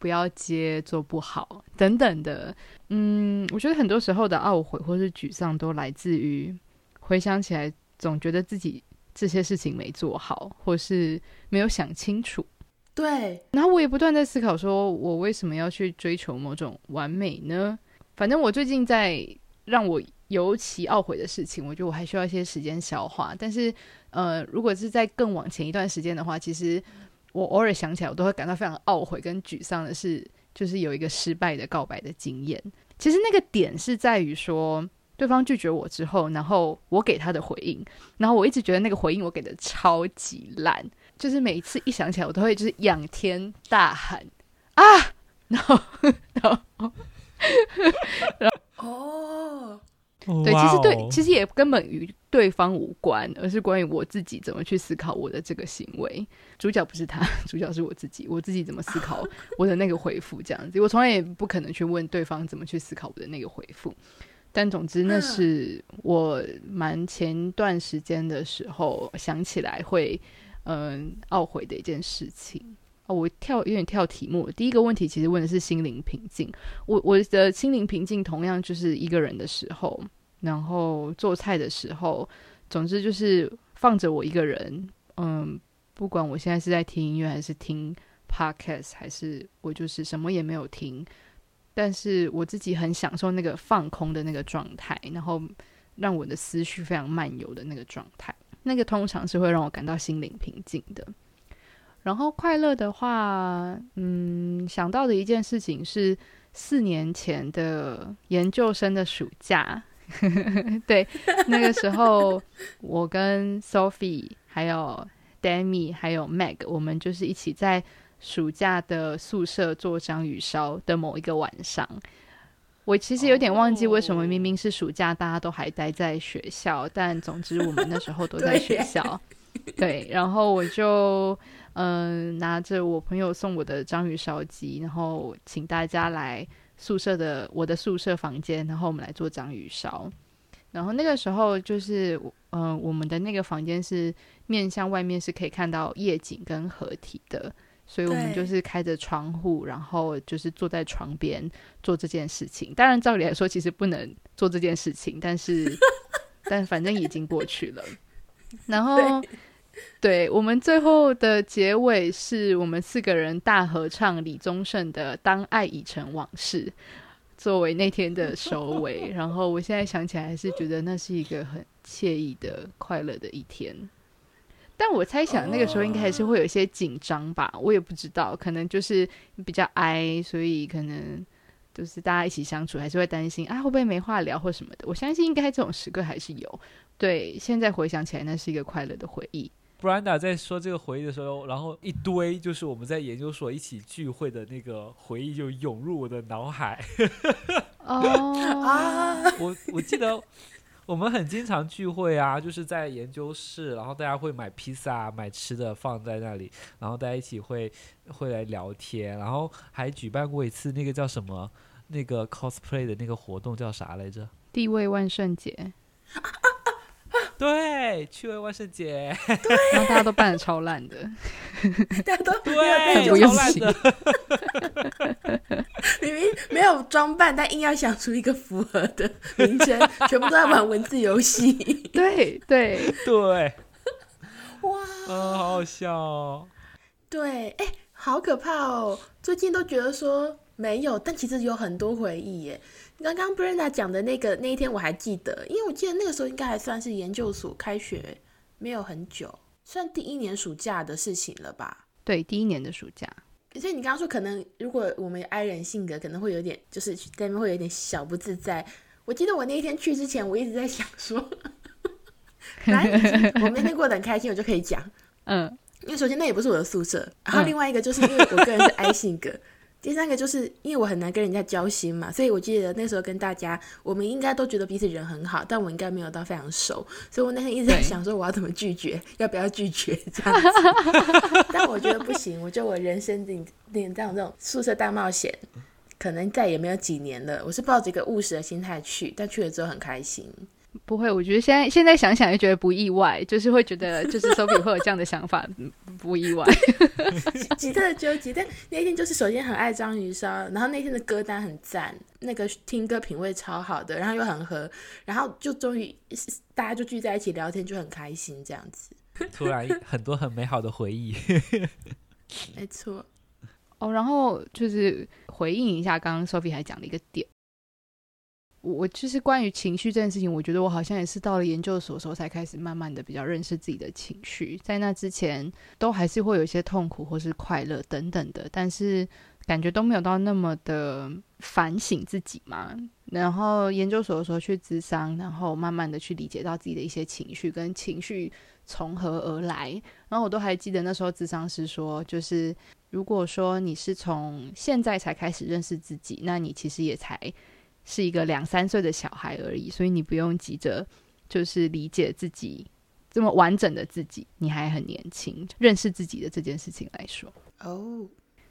B: 不要接做不好等等的。嗯，我觉得很多时候的懊悔或是沮丧都来自于回想起来，总觉得自己这些事情没做好，或是没有想清楚。
C: 对，
B: 然后我也不断在思考，说我为什么要去追求某种完美呢？反正我最近在。让我尤其懊悔的事情，我觉得我还需要一些时间消化。但是，呃，如果是在更往前一段时间的话，其实我偶尔想起来，我都会感到非常懊悔跟沮丧的是，就是有一个失败的告白的经验。其实那个点是在于说，对方拒绝我之后，然后我给他的回应，然后我一直觉得那个回应我给的超级烂，就是每一次一想起来，我都会就是仰天大喊啊，然后，然后，然后。
C: 哦，
B: 对，其实对，其实也根本与对方无关，而是关于我自己怎么去思考我的这个行为。主角不是他，主角是我自己，我自己怎么思考 我的那个回复，这样子，我从来也不可能去问对方怎么去思考我的那个回复。但总之，那是我蛮前段时间的时候想起来会嗯懊悔的一件事情。哦，我跳有点跳题目。第一个问题其实问的是心灵平静。我我的心灵平静同样就是一个人的时候，然后做菜的时候，总之就是放着我一个人。嗯，不管我现在是在听音乐，还是听 podcast，还是我就是什么也没有听，但是我自己很享受那个放空的那个状态，然后让我的思绪非常漫游的那个状态。那个通常是会让我感到心灵平静的。然后快乐的话，嗯，想到的一件事情是四年前的研究生的暑假。对，那个时候我跟 Sophie 还有 Demi 还有 Meg，我们就是一起在暑假的宿舍做章鱼烧的某一个晚上。我其实有点忘记为什么明明是暑假，大家都还待在学校，但总之我们那时候都在学校。对，然后我就。嗯，拿着我朋友送我的章鱼烧鸡，然后请大家来宿舍的我的宿舍房间，然后我们来做章鱼烧。然后那个时候就是，嗯，我们的那个房间是面向外面，是可以看到夜景跟河体的，所以我们就是开着窗户，然后就是坐在床边做这件事情。当然，照理来说其实不能做这件事情，但是，但反正已经过去了。然后。对，我们最后的结尾是我们四个人大合唱李宗盛的《当爱已成往事》作为那天的收尾。然后我现在想起来还是觉得那是一个很惬意的、快乐的一天。但我猜想那个时候应该还是会有一些紧张吧，我也不知道，可能就是比较哀，所以可能就是大家一起相处还是会担心啊会不会没话聊或什么的。我相信应该这种时刻还是有。对，现在回想起来，那是一个快乐的回忆。
A: Brenda 在说这个回忆的时候，然后一堆就是我们在研究所一起聚会的那个回忆就涌入我的脑海。
B: 哦啊！
A: 我我记得我们很经常聚会啊，就是在研究室，然后大家会买披萨、买吃的放在那里，然后大家一起会会来聊天，然后还举办过一次那个叫什么那个 cosplay 的那个活动叫啥来着？
B: 地位万圣节。
A: 对，趣味万圣节，
B: 然后大家都扮的超烂的，
C: 大家都
A: 对，
C: 很
A: 不用心，
C: 明明没有装扮，但硬要想出一个符合的名称，全部都在玩文字游戏。
B: 对对
A: 对，
C: 哇，
A: 嗯，好好笑哦。
C: 对，哎，好可怕哦！最近都觉得说没有，但其实有很多回忆耶。刚刚 Brenda 讲的那个那一天我还记得，因为我记得那个时候应该还算是研究所开学没有很久，算第一年暑假的事情了吧？
B: 对，第一年的暑假。
C: 所以你刚刚说可能如果我们 I 人性格可能会有点，就是在那边会有点小不自在。我记得我那一天去之前，我一直在想说，来，我那天过得很开心，我就可以讲，
B: 嗯，
C: 因为首先那也不是我的宿舍，然后另外一个就是因为我个人是 I 性格。第三个就是因为我很难跟人家交心嘛，所以我记得那时候跟大家，我们应该都觉得彼此人很好，但我应该没有到非常熟，所以我那天一直在想说我要怎么拒绝，要不要拒绝这样子。但我觉得不行，我觉得我人生的这种这种宿舍大冒险，可能再也没有几年了。我是抱着一个务实的心态去，但去了之后很开心。
B: 不会，我觉得现在现在想想就觉得不意外，就是会觉得 就是 Sophie 会有这样的想法，不意外。
C: 极特的纠结，但那天就是首先很爱章鱼烧，然后那天的歌单很赞，那个听歌品味超好的，然后又很合，然后就终于大家就聚在一起聊天，就很开心这样子。
A: 突然很多很美好的回忆。
C: 没错。
B: 哦，然后就是回应一下刚刚 Sophie 还讲了一个点。我就是关于情绪这件事情，我觉得我好像也是到了研究所的时候才开始慢慢的比较认识自己的情绪，在那之前都还是会有一些痛苦或是快乐等等的，但是感觉都没有到那么的反省自己嘛。然后研究所的时候去咨商，然后慢慢的去理解到自己的一些情绪跟情绪从何而来。然后我都还记得那时候咨商师说，就是如果说你是从现在才开始认识自己，那你其实也才。是一个两三岁的小孩而已，所以你不用急着就是理解自己这么完整的自己，你还很年轻，认识自己的这件事情来说，
C: 哦，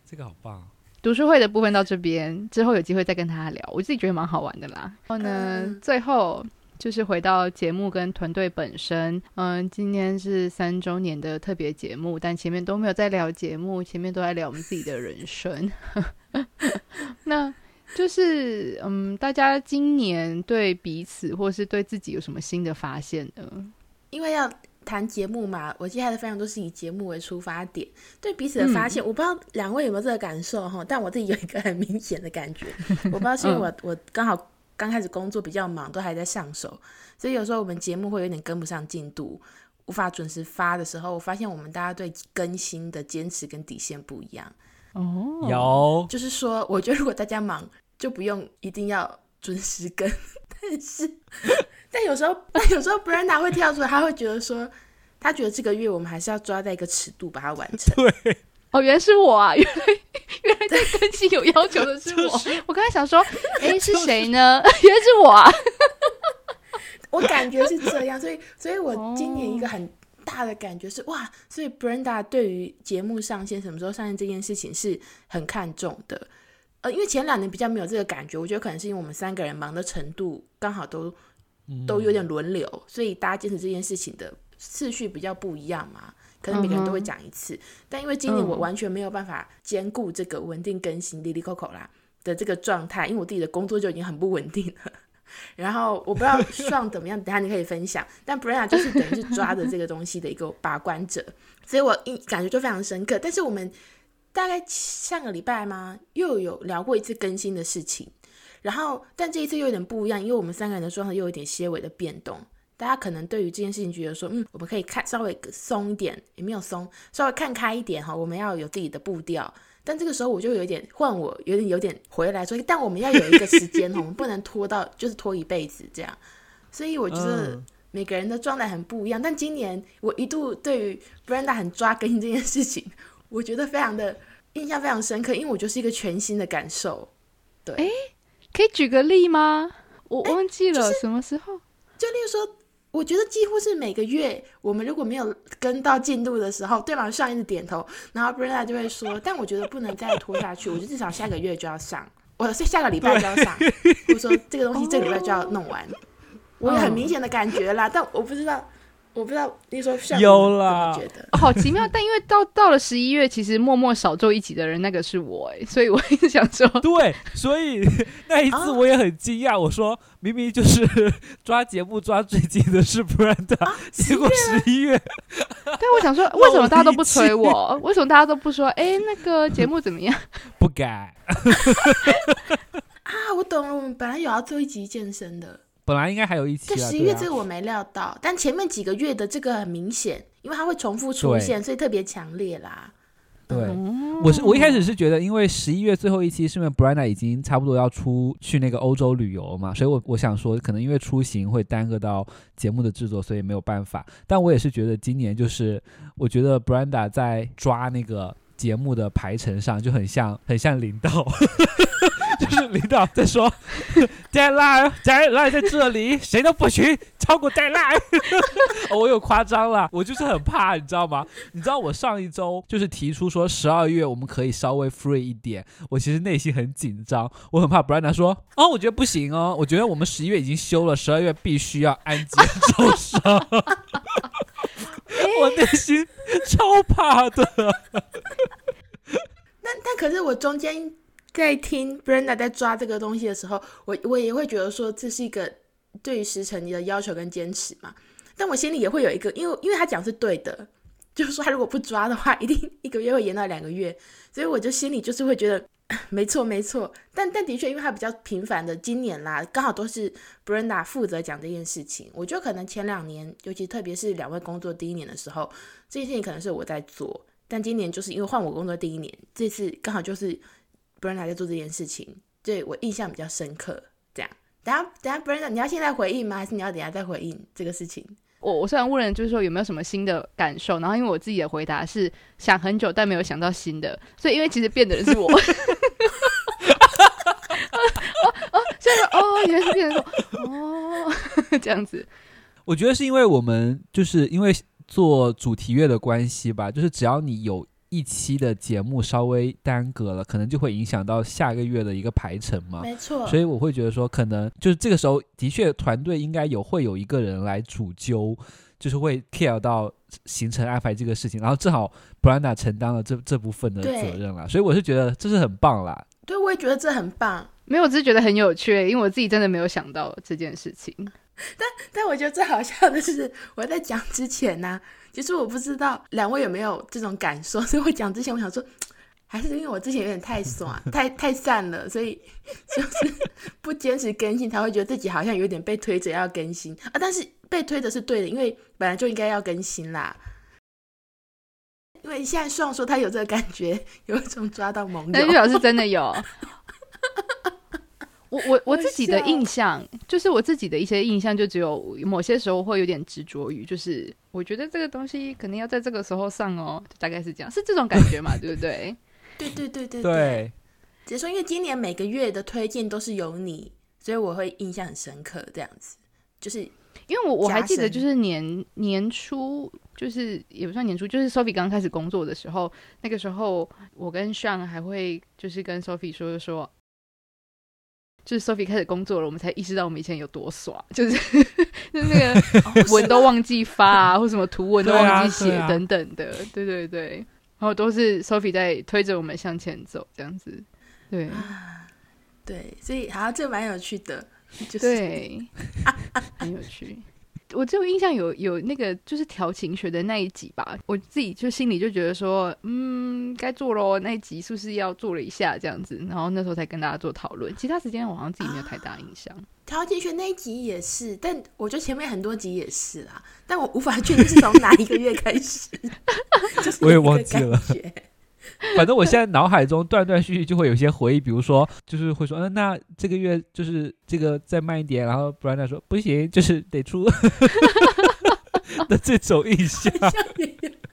A: 这个好棒。
B: 读书会的部分到这边，之后有机会再跟他聊，我自己觉得蛮好玩的啦。然后呢，
C: 嗯、
B: 最后就是回到节目跟团队本身。嗯，今天是三周年的特别节目，但前面都没有在聊节目，前面都在聊我们自己的人生。那就是嗯，大家今年对彼此或是对自己有什么新的发现呢？
C: 因为要。谈节目嘛，我接下来的分享都是以节目为出发点，对彼此的发现，嗯、我不知道两位有没有这个感受哈，但我自己有一个很明显的感觉，我不知道是因为我、嗯、我刚好刚开始工作比较忙，都还在上手，所以有时候我们节目会有点跟不上进度，无法准时发的时候，我发现我们大家对更新的坚持跟底线不一样。
A: 哦，有，
C: 就是说，我觉得如果大家忙，就不用一定要准时更，但是。但有时候，但 有时候，Brenda 会跳出来，他会觉得说，他觉得这个月我们还是要抓在一个尺度把它完成。
A: 对，
B: 哦，原来是我啊，原来原来对更新有要求的是我。就是、我刚才想说，哎，是谁呢？就是、原来是我啊。
C: 我感觉是这样，所以，所以我今年一个很大的感觉是，哇，所以 Brenda 对于节目上线什么时候上线这件事情是很看重的。呃，因为前两年比较没有这个感觉，我觉得可能是因为我们三个人忙的程度刚好都。都有点轮流，嗯、所以大家坚持这件事情的次序比较不一样嘛，可能每个人都会讲一次。嗯、但因为今年我完全没有办法兼顾这个稳定更新、哩哩扣扣啦的这个状态，因为我自己的工作就已经很不稳定了。然后我不知道爽怎么样，等下你可以分享。但 Brenda 就是等于是抓着这个东西的一个把关者，所以我一感觉就非常深刻。但是我们大概上个礼拜吗，又有聊过一次更新的事情。然后，但这一次又有点不一样，因为我们三个人的状态又有点些微的变动。大家可能对于这件事情觉得说，嗯，我们可以看稍微松一点，也没有松，稍微看开一点哈。我们要有自己的步调。但这个时候我就有点换我有点有点回来说，但我们要有一个时间哈，我们不能拖到就是拖一辈子这样。所以我觉得每个人的状态很不一样。但今年我一度对于 Brenda 很抓更新这件事情，我觉得非常的印象非常深刻，因为我就是一个全新的感受。对。哎
B: 可以举个例吗？我忘记了、欸就是、什么时候。
C: 就例如说，我觉得几乎是每个月，我们如果没有跟到进度的时候，对方上一直点头，然后 Brenda 就会说：“但我觉得不能再拖下去，我就至少下个月就要上，我下个礼拜就要上，或者说这个东西这个礼拜就要弄完。”我有很明显的感觉啦，但我不知道。我不知道你说有啦，觉得
B: 好奇妙。但因为到到了十一月，其实默默少做一集的人，那个是我哎，所以我一直想说，
A: 对，所以那一次我也很惊讶。我说明明就是抓节目抓最近的是 Brenda，结果十一月。
B: 对，我想说，为什么大家都不催我？为什么大家都不说？哎，那个节目怎么样？
A: 不改。
C: 啊，我懂了，我们本来有要做一集健身的。
A: 本来应该还有一期，
C: 这十一月这个我没料到，啊、但前面几个月的这个很明显，因为它会重复出现，所以特别强烈啦。
A: 对，嗯、我是我一开始是觉得，因为十一月最后一期是因为 Brenda 已经差不多要出去那个欧洲旅游嘛，所以我我想说，可能因为出行会耽搁到节目的制作，所以没有办法。但我也是觉得今年就是，我觉得 Brenda 在抓那个节目的排程上就很像很像领导。就是领导在说，deadline，deadline 在这里，谁都不许超过 deadline。哦，我有夸张了，我就是很怕，你知道吗？你知道我上一周就是提出说十二月我们可以稍微 free 一点，我其实内心很紧张，我很怕 Brenda 说，哦，我觉得不行哦，我觉得我们十一月已经休了，十二月必须要按节奏上。我内心超怕的。
C: 那但可是我中间。在听 Brenda 在抓这个东西的时候，我我也会觉得说，这是一个对于时程的要求跟坚持嘛。但我心里也会有一个，因为因为他讲是对的，就是说他如果不抓的话，一定一个月会延到两个月，所以我就心里就是会觉得 没错没错。但但的确，因为他比较频繁的今年啦，刚好都是 Brenda 负责讲这件事情。我觉得可能前两年，尤其特别是两位工作第一年的时候，这件事情可能是我在做，但今年就是因为换我工作第一年，这次刚好就是。Brenda 在做这件事情，对我印象比较深刻。这样，等下等下，Brenda，你要现在回应吗？还是你要等下再回应这个事情？
B: 我我虽然问了，就是说有没有什么新的感受，然后因为我自己的回答是想很久，但没有想到新的，所以因为其实变的人是我。哦 哦，现在哦，原来是变成说哦 这样子。
A: 我觉得是因为我们就是因为做主题乐的关系吧，就是只要你有。一期的节目稍微耽搁了，可能就会影响到下个月的一个排程嘛。
C: 没错。
A: 所以我会觉得说，可能就是这个时候的确团队应该有会有一个人来主揪，就是会 care 到行程安排这个事情，然后正好 Brenda 承担了这这部分的责任了，所以我是觉得这是很棒啦。
C: 对，我也觉得这很棒。
B: 没有，我只是觉得很有趣，因为我自己真的没有想到这件事情。
C: 但但我觉得最好笑的是，我在讲之前呢、啊，其实我不知道两位有没有这种感受，所以我讲之前我想说，还是因为我之前有点太爽、太太散了，所以 就是不坚持更新，才会觉得自己好像有点被推着要更新啊。但是被推的是对的，因为本来就应该要更新啦。因为现在爽说他有这个感觉，有一种抓到萌，
B: 那表示真的有。我我我自己的印象，就是我自己的一些印象，就只有某些时候会有点执着于，就是我觉得这个东西肯定要在这个时候上哦，大概是这样，是这种感觉嘛，对不对？
C: 对对对对对。只是说，因为今年每个月的推荐都是有你，所以我会印象很深刻。这样子，就是
B: 因为我我还记得，就是年年初，就是也不算年初，就是 Sophie 刚开始工作的时候，那个时候我跟 Sean 还会就是跟 Sophie 说说。就是 Sophie 开始工作了，我们才意识到我们以前有多耍，就是 就是那个文都忘记发啊，或什么图文都忘记写等等的，对对对，然后都是 Sophie 在推着我们向前走，这样子，对，
C: 对，所以好像这蛮有趣的，就是
B: 对，很有趣。我只有印象有有那个就是调情学的那一集吧，我自己就心里就觉得说，嗯，该做咯，那一集是不是要做了一下这样子？然后那时候才跟大家做讨论。其他时间我好像自己没有太大印象。
C: 调情学那一集也是，但我觉得前面很多集也是啦，但我无法确定是从哪一个月开始，
A: 我也忘记了。反正我现在脑海中断断续续就会有些回忆，比如说就是会说，嗯、那这个月就是这个再慢一点，然后不然再说不行，就是得出 的这种印象。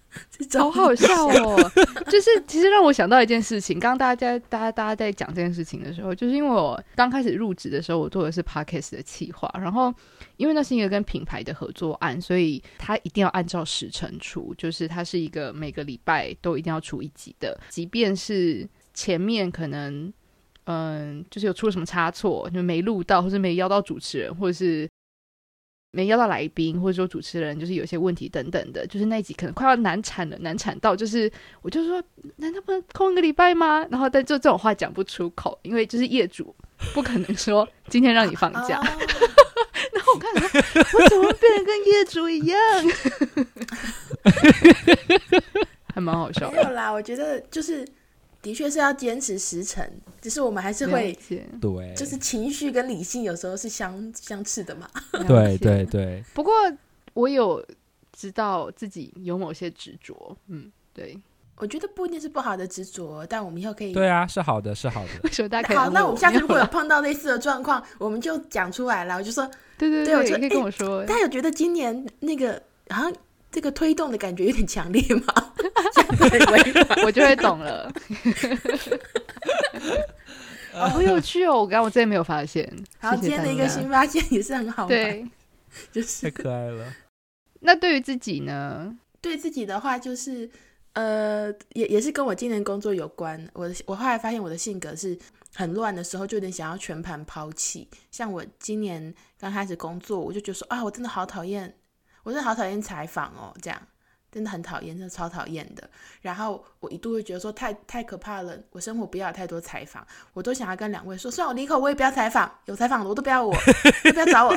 B: 好好笑哦！就是其实让我想到一件事情，刚刚大家大家大家在讲这件事情的时候，就是因为我刚开始入职的时候，我做的是 Podcast 的企划，然后因为那是一个跟品牌的合作案，所以它一定要按照时程出，就是它是一个每个礼拜都一定要出一集的，即便是前面可能嗯，就是有出了什么差错，就没录到，或是没邀到主持人，或者是。没邀到来宾，或者说主持人，就是有些问题等等的，就是那一集可能快要难产了，难产到就是，我就说，难道不能空一个礼拜吗？然后，但就这种话讲不出口，因为就是业主不可能说今天让你放假。然后我看说，我怎么变得跟业主一样？还蛮好笑。
C: 没有啦，我觉得就是。的确是要坚持时程，只是我们还是会
A: 对，
C: 就是情绪跟理性有时候是相相斥的嘛。
A: 对对对。
B: 不过我有知道自己有某些执着，嗯，对。
C: 我觉得不一定是不好的执着，但我们以后可以。
A: 对啊，是好的，是好的。
B: 说大家
C: 好，那我们下次如果有碰到类似的状况，我们就讲出来了。我就说，
B: 对对对，我觉得可以跟我说。
C: 大家有觉得今年那个好像这个推动的感觉有点强烈吗？
B: 我就会懂了。好有趣哦！我刚刚我真的没有发现。
C: 好，今天的一个新发现也是很好玩。
B: 对，
C: 就是
A: 太可爱了。
B: 那对于自己呢？
C: 对自己的话，就是呃，也也是跟我今年工作有关。我我后来发现我的性格是很乱的时候，就有点想要全盘抛弃。像我今年刚开始工作，我就觉得说啊，我真的好讨厌，我真的好讨厌采访哦，这样。真的很讨厌，真的超讨厌的。然后我一度会觉得说太太可怕了，我生活不要太多采访，我都想要跟两位说，算我离口，我也不要采访，有采访的我都不要我，都不要找我。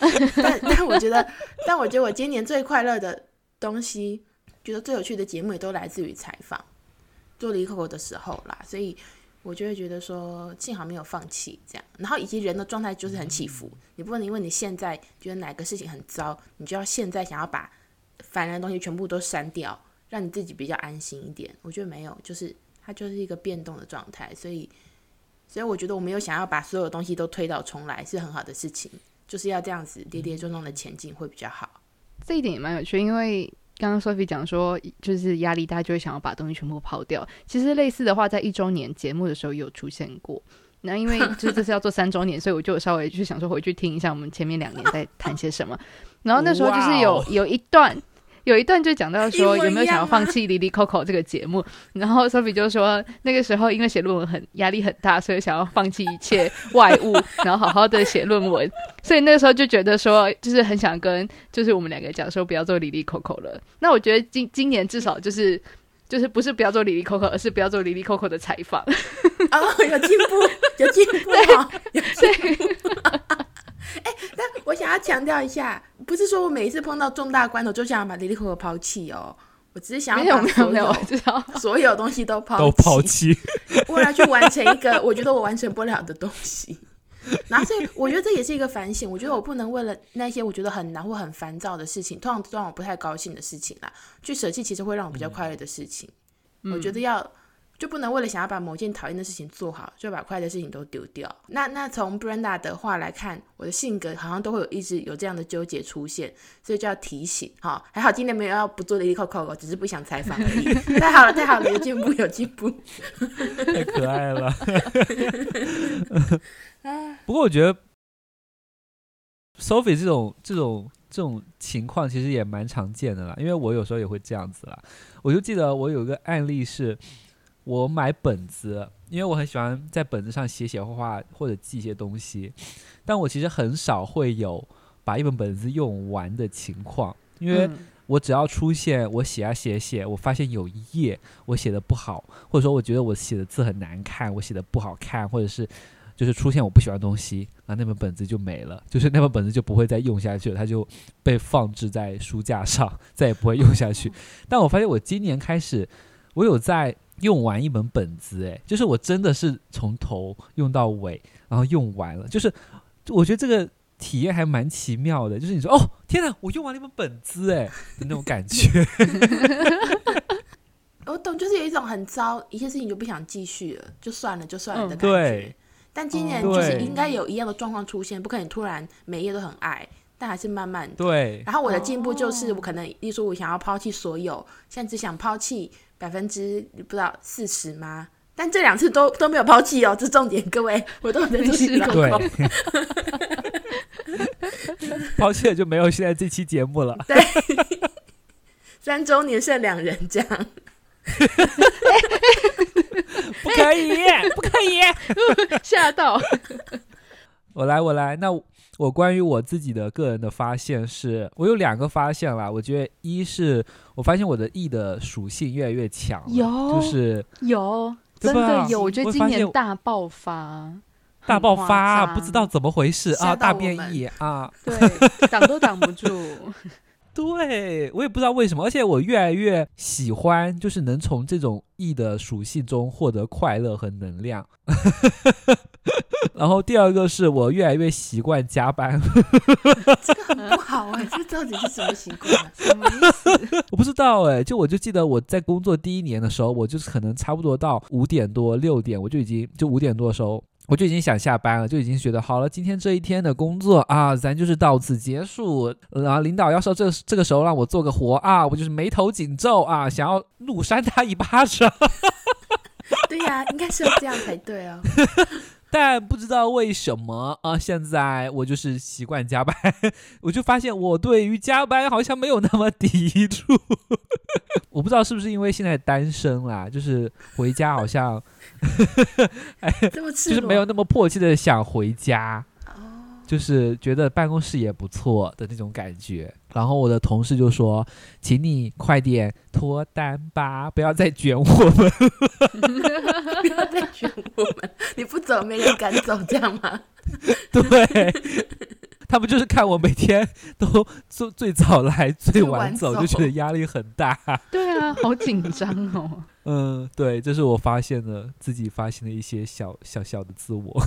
C: 但但我觉得，但我觉得我今年最快乐的东西，觉得最有趣的节目也都来自于采访，做离口的时候啦。所以我就会觉得说，幸好没有放弃这样。然后以及人的状态就是很起伏，你不能因为你现在觉得哪个事情很糟，你就要现在想要把。烦人的东西全部都删掉，让你自己比较安心一点。我觉得没有，就是它就是一个变动的状态，所以，所以我觉得我没有想要把所有东西都推倒重来是很好的事情，就是要这样子跌跌撞撞的前进会比较好。
B: 这一点也蛮有趣，因为刚刚 Sophie 讲说，就是压力大，就会想要把东西全部抛掉。其实类似的话，在一周年节目的时候有出现过。那因为 就是这次要做三周年，所以我就稍微就想说回去听一下我们前面两年在谈些什么。然后那时候就是有有一段。有一段就讲到说有没有想要放弃《李丽 Coco》这个节目，然后 Sophie 就说那个时候因为写论文很压力很大，所以想要放弃一切外物，然后好好的写论文，所以那个时候就觉得说就是很想跟就是我们两个讲说不要做《李丽 Coco》了。那我觉得今今年至少就是就是不是不要做《李丽 Coco，》，而是不要做《李丽 Coco》的采访。
C: 哦，有进步，有进步，有进步。哎、欸，但我想要强调一下，不是说我每一次碰到重大关头就想要把哩哩扣扣抛弃哦，我只是想要把所有，所有东西都抛
A: 都抛弃，
C: 为了去完成一个我觉得我完成不了的东西。然后所以我觉得这也是一个反省，我觉得我不能为了那些我觉得很难或很烦躁的事情，通常都让我不太高兴的事情啦，去舍弃其实会让我比较快乐的事情。嗯、我觉得要。就不能为了想要把某件讨厌的事情做好，就把快乐的事情都丢掉。那那从 Brenda 的话来看，我的性格好像都会有一直有这样的纠结出现，所以就要提醒。好，还好今天没有要不做的哩哩扣扣，只是不想采访而已。太好了，太好了，有进步，有进步，
A: 太可爱了。不过我觉得 Sophie 这种这种这种情况其实也蛮常见的啦，因为我有时候也会这样子啦。我就记得我有一个案例是。我买本子，因为我很喜欢在本子上写写画画或者记一些东西，但我其实很少会有把一本本子用完的情况，因为我只要出现我写啊写写，我发现有一页我写的不好，或者说我觉得我写的字很难看，我写的不好看，或者是就是出现我不喜欢的东西，那那本本子就没了，就是那本本子就不会再用下去了，它就被放置在书架上，再也不会用下去。但我发现我今年开始，我有在。用完一本本子，哎，就是我真的是从头用到尾，然后用完了，就是我觉得这个体验还蛮奇妙的，就是你说哦，天哪，我用完了一本本子，哎，的那种感觉。
C: 我懂，就是有一种很糟，一些事情就不想继续了，就算了，就算了的感觉。
A: 嗯、对。
C: 但今年就是应该有一样的状况出现，不可能突然每一页都很爱，但还是慢慢的。
A: 对。
C: 然后我的进步就是，我可能，例如说，我想要抛弃所有，现在只想抛弃。百分之不知道四十吗？但这两次都都没有抛弃哦，这重点，各位，我都没试过。
A: 对，抛弃了就没有现在这期节目了。
C: 对，三周年剩两人这样，
A: 不可以，不可以，
B: 吓到。
A: 我来，我来，那。我关于我自己的个人的发现是，我有两个发现啦。我觉得一是我发现我的 E 的属性越来越强，
B: 有
A: 就是
B: 有真的有。我觉得今年大爆发，
A: 大爆发啊，不知道怎么回事啊，大变异啊，
B: 对，挡都挡不住。
A: 对，我也不知道为什么，而且我越来越喜欢，就是能从这种 E 的属性中获得快乐和能量。然后第二个是我越来越习惯加班，
C: 这个很不好哎，这到底是什么习惯？什么意思？
A: 我不知道哎，就我就记得我在工作第一年的时候，我就是可能差不多到五点多六点，我就已经就五点多的时候，我就已经想下班了，就已经觉得好了，今天这一天的工作啊，咱就是到此结束。然后领导要说这这个时候让我做个活啊，我就是眉头紧皱啊，想要怒扇他一巴掌。
C: 对呀、应该是要这样才对哦。
A: 但不知道为什么啊，现在我就是习惯加班，我就发现我对于加班好像没有那么抵触。我不知道是不是因为现在单身啦，就是回家好像，哎，就是没有那么迫切的想回家。就是觉得办公室也不错的那种感觉，然后我的同事就说：“请你快点脱单吧，不要再卷我们，
C: 不要再卷我们，你不走没人敢走，这样吗？”
A: 对，他们就是看我每天都最最早来最晚走，就觉得压力很大。
B: 对啊，好紧张哦。
A: 嗯，对，这是我发现的自己发现的一些小小小的自我。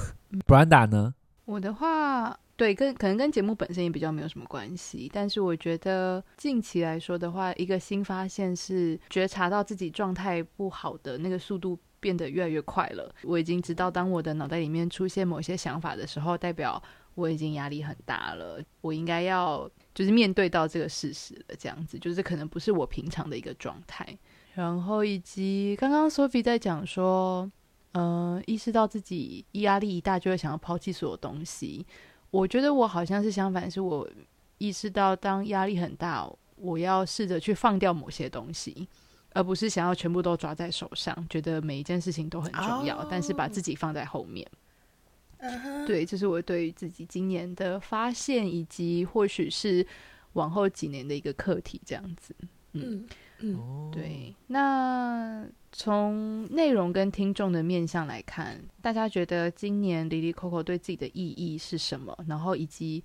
A: Brenda 呢？
B: 我的话，对，跟可能跟节目本身也比较没有什么关系，但是我觉得近期来说的话，一个新发现是觉察到自己状态不好的那个速度变得越来越快了。我已经知道，当我的脑袋里面出现某些想法的时候，代表我已经压力很大了，我应该要就是面对到这个事实了。这样子，就是可能不是我平常的一个状态。然后以及刚刚 Sophie 在讲说。嗯、呃，意识到自己压力一大，就会想要抛弃所有东西。我觉得我好像是相反，是我意识到当压力很大，我要试着去放掉某些东西，而不是想要全部都抓在手上，觉得每一件事情都很重要，oh. 但是把自己放在后面。Uh huh. 对，这是我对于自己今年的发现，以及或许是往后几年的一个课题，这样子。嗯嗯，oh. 对。那从内容跟听众的面向来看，大家觉得今年 Lily Coco 对自己的意义是什么？然后以及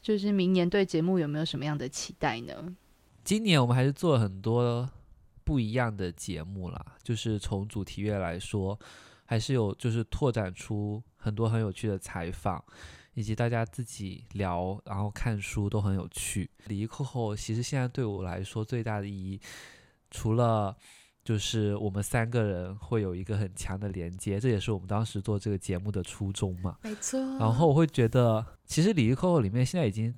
B: 就是明年对节目有没有什么样的期待呢？
A: 今年我们还是做了很多不一样的节目啦，就是从主题乐来说，还是有就是拓展出很多很有趣的采访，以及大家自己聊，然后看书都很有趣。哩哩扣扣其实现在对我来说最大的意义，除了就是我们三个人会有一个很强的连接，这也是我们当时做这个节目的初衷嘛。
C: 没错。
A: 然后我会觉得，其实礼仪课后里面现在已经。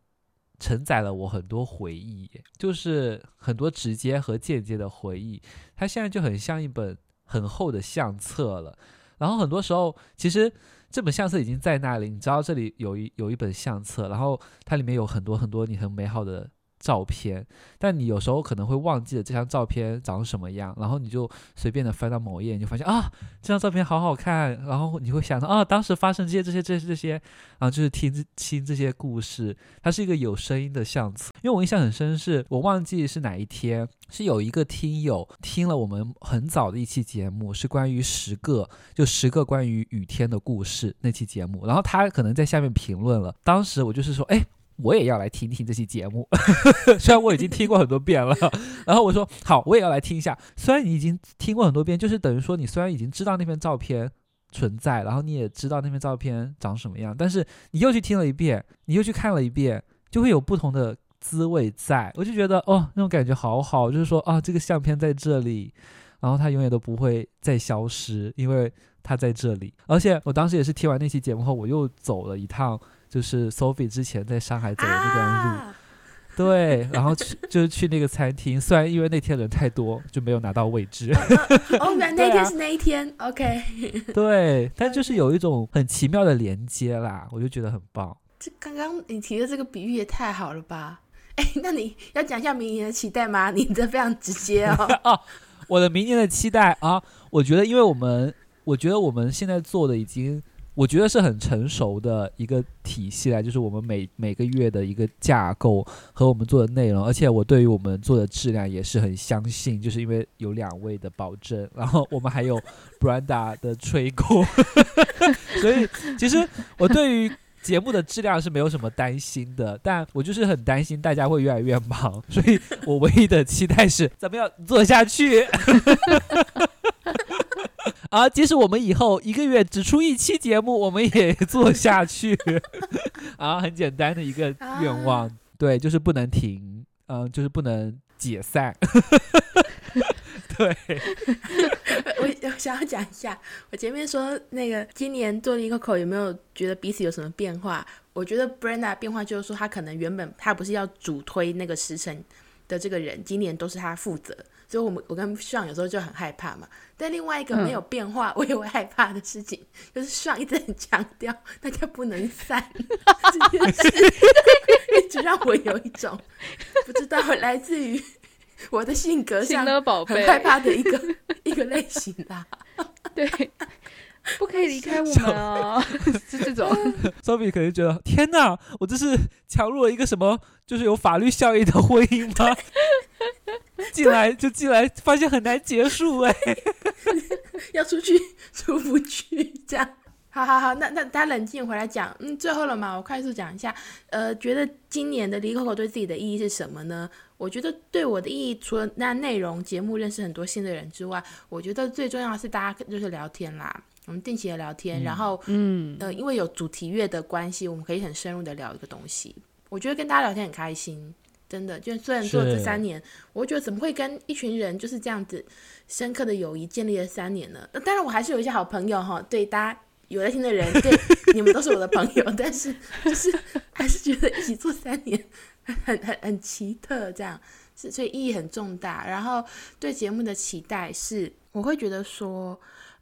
A: 承载了我很多回忆，就是很多直接和间接的回忆。它现在就很像一本很厚的相册了。然后很多时候，其实这本相册已经在那里，你知道这里有一有一本相册，然后它里面有很多很多你很美好的。照片，但你有时候可能会忘记了这张照片长什么样，然后你就随便的翻到某一页，你就发现啊，这张照片好好看，然后你会想到啊，当时发生这些这些这些这些，然后就是听听这些故事，它是一个有声音的相册。因为我印象很深是，是我忘记是哪一天，是有一个听友听了我们很早的一期节目，是关于十个就十个关于雨天的故事那期节目，然后他可能在下面评论了，当时我就是说，哎。我也要来听听这期节目，虽然我已经听过很多遍了。然后我说好，我也要来听一下。虽然你已经听过很多遍，就是等于说你虽然已经知道那篇照片存在，然后你也知道那篇照片长什么样，但是你又去听了一遍，你又去看了一遍，就会有不同的滋味在。我就觉得哦，那种感觉好好，就是说啊，这个相片在这里，然后它永远都不会再消失，因为它在这里。而且我当时也是听完那期节目后，我又走了一趟。就是 Sophie 之前在上海走的那段路，啊、对，然后去就是去那个餐厅，虽然因为那天人太多，就没有拿到位置。
C: 哦，原来那天是那一天，OK。
A: 对，但就是有一种很奇妙的连接啦，我就觉得很棒。
C: 这刚刚你提的这个比喻也太好了吧？哎，那你要讲一下明年的期待吗？你这非常直接哦。
A: 哦，我的明年的期待啊，我觉得，因为我们，我觉得我们现在做的已经。我觉得是很成熟的一个体系来，就是我们每每个月的一个架构和我们做的内容，而且我对于我们做的质量也是很相信，就是因为有两位的保证，然后我们还有 Brenda 的吹过，所以其实我对于节目的质量是没有什么担心的，但我就是很担心大家会越来越忙，所以我唯一的期待是咱们要做下去。啊，即使我们以后一个月只出一期节目，我们也 做下去。啊，很简单的一个愿望，啊、对，就是不能停，嗯、呃，就是不能解散。对，
C: 我我想要讲一下，我前面说那个今年做了一个口有没有觉得彼此有什么变化？我觉得 Brenda 变化就是说，他可能原本他不是要主推那个时辰的这个人，今年都是他负责。所以，我们我跟上有时候就很害怕嘛。但另外一个没有变化，嗯、我也会害怕的事情，就是上一直很强调大家不能散，这件事一直让我有一种 不知道来自于我的性格上很害怕的一个一个类型啦。
B: 对。不可以离开我们啊！是这种，
A: Sophie 可能觉得天哪，我这是强入了一个什么，就是有法律效应的婚姻吗？进来就进来，发现很难结束哎，
C: 要出去出不去，这样。好好好，那那大家冷静回来讲，嗯，最后了嘛，我快速讲一下，呃，觉得今年的哩哩扣扣对自己的意义是什么呢？我觉得对我的意义，除了那内容节目认识很多新的人之外，我觉得最重要的是大家就是聊天啦。我们定期的聊天，嗯、然后，嗯，呃，因为有主题乐的关系，我们可以很深入的聊一个东西。我觉得跟大家聊天很开心，真的。就虽然做这三年，我觉得怎么会跟一群人就是这样子深刻的友谊建立了三年呢？当然，我还是有一些好朋友哈，对大家有在听的人，对 你们都是我的朋友，但是就是还是觉得一起做三年很很很奇特，这样是所以意义很重大。然后对节目的期待是，我会觉得说。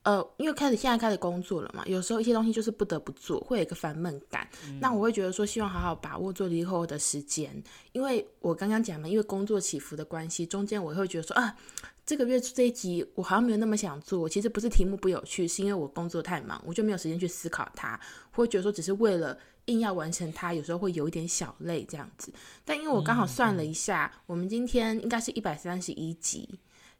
C: 呃，因为开始现在开始工作了嘛，有时候一些东西就是不得不做，会有一个烦闷感。嗯、那我会觉得说，希望好好把握做离后的时间，因为我刚刚讲嘛，因为工作起伏的关系，中间我会觉得说啊，这个月这一集我好像没有那么想做。其实不是题目不有趣，是因为我工作太忙，我就没有时间去思考它。会觉得说，只是为了硬要完成它，有时候会有一点小累这样子。但因为我刚好算了一下，嗯、我们今天应该是一百三十一集。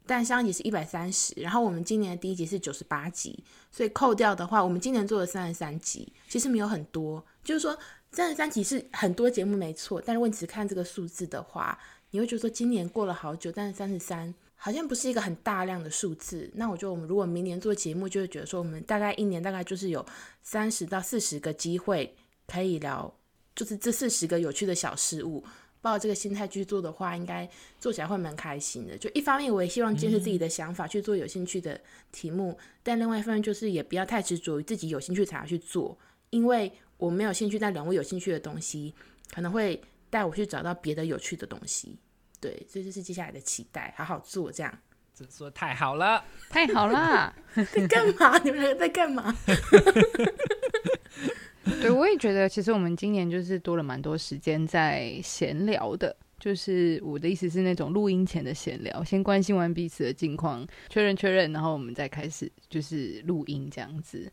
C: 但上一集是一百三十，然后我们今年的第一集是九十八集，所以扣掉的话，我们今年做了三十三集，其实没有很多。就是说，三十三集是很多节目没错，但是问题看这个数字的话，你会觉得说今年过了好久，但是三十三好像不是一个很大量的数字。那我觉得我们如果明年做节目，就会觉得说我们大概一年大概就是有三十到四十个机会可以聊，就是这四十个有趣的小事物。抱这个心态去做的话，应该做起来会蛮开心的。就一方面，我也希望坚持自己的想法去做有兴趣的题目；但另外一方面，就是也不要太执着于自己有兴趣才要去做，因为我没有兴趣，但两位有兴趣的东西，可能会带我去找到别的有趣的东西。对，所以这是接下来的期待，好好做这样。
A: 这说太好了，
B: 太好了！
C: 在干嘛？你们两个在干嘛？
B: 对，我也觉得，其实我们今年就是多了蛮多时间在闲聊的。就是我的意思是那种录音前的闲聊，先关心完彼此的近况，确认确认，然后我们再开始就是录音这样子。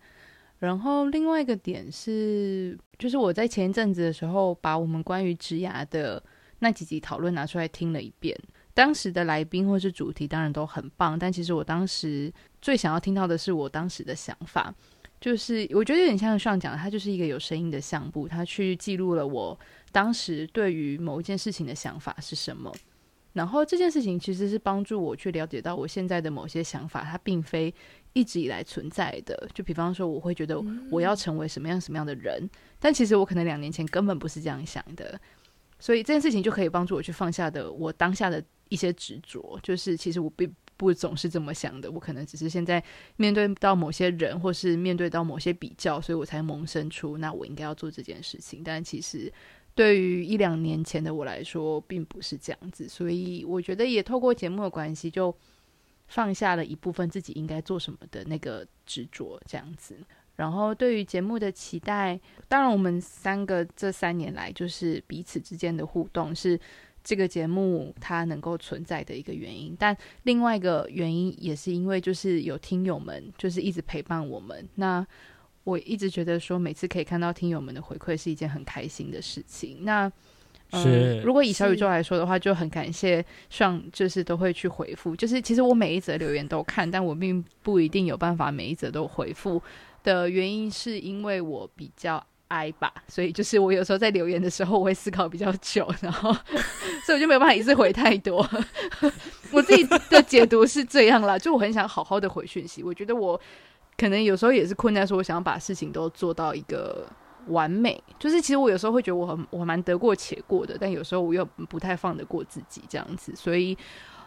B: 然后另外一个点是，就是我在前一阵子的时候，把我们关于职涯的那几集讨论拿出来听了一遍。当时的来宾或是主题当然都很棒，但其实我当时最想要听到的是我当时的想法。就是我觉得有点像上讲的，它就是一个有声音的相簿，它去记录了我当时对于某一件事情的想法是什么。然后这件事情其实是帮助我去了解到我现在的某些想法，它并非一直以来存在的。就比方说，我会觉得我要成为什么样什么样的人，但其实我可能两年前根本不是这样想的。所以这件事情就可以帮助我去放下的我当下的一些执着，就是其实我并。不总是这么想的，我可能只是现在面对到某些人，或是面对到某些比较，所以我才萌生出那我应该要做这件事情。但其实对于一两年前的我来说，并不是这样子，所以我觉得也透过节目的关系，就放下了一部分自己应该做什么的那个执着，这样子。然后对于节目的期待，当然我们三个这三年来就是彼此之间的互动是。这个节目它能够存在的一个原因，但另外一个原因也是因为就是有听友们就是一直陪伴我们。那我一直觉得说，每次可以看到听友们的回馈是一件很开心的事情。那嗯，是如果以小宇宙来说的话，就很感谢上就是都会去回复。就是其实我每一则留言都看，但我并不一定有办法每一则都回复的原因，是因为我比较。挨吧，所以就是我有时候在留言的时候，我会思考比较久，然后 所以我就没有办法一次回太多。我自己的解读是这样啦，就我很想好好的回讯息。我觉得我可能有时候也是困在说，我想要把事情都做到一个完美。就是其实我有时候会觉得我很我蛮得过且过的，但有时候我又不太放得过自己这样子。所以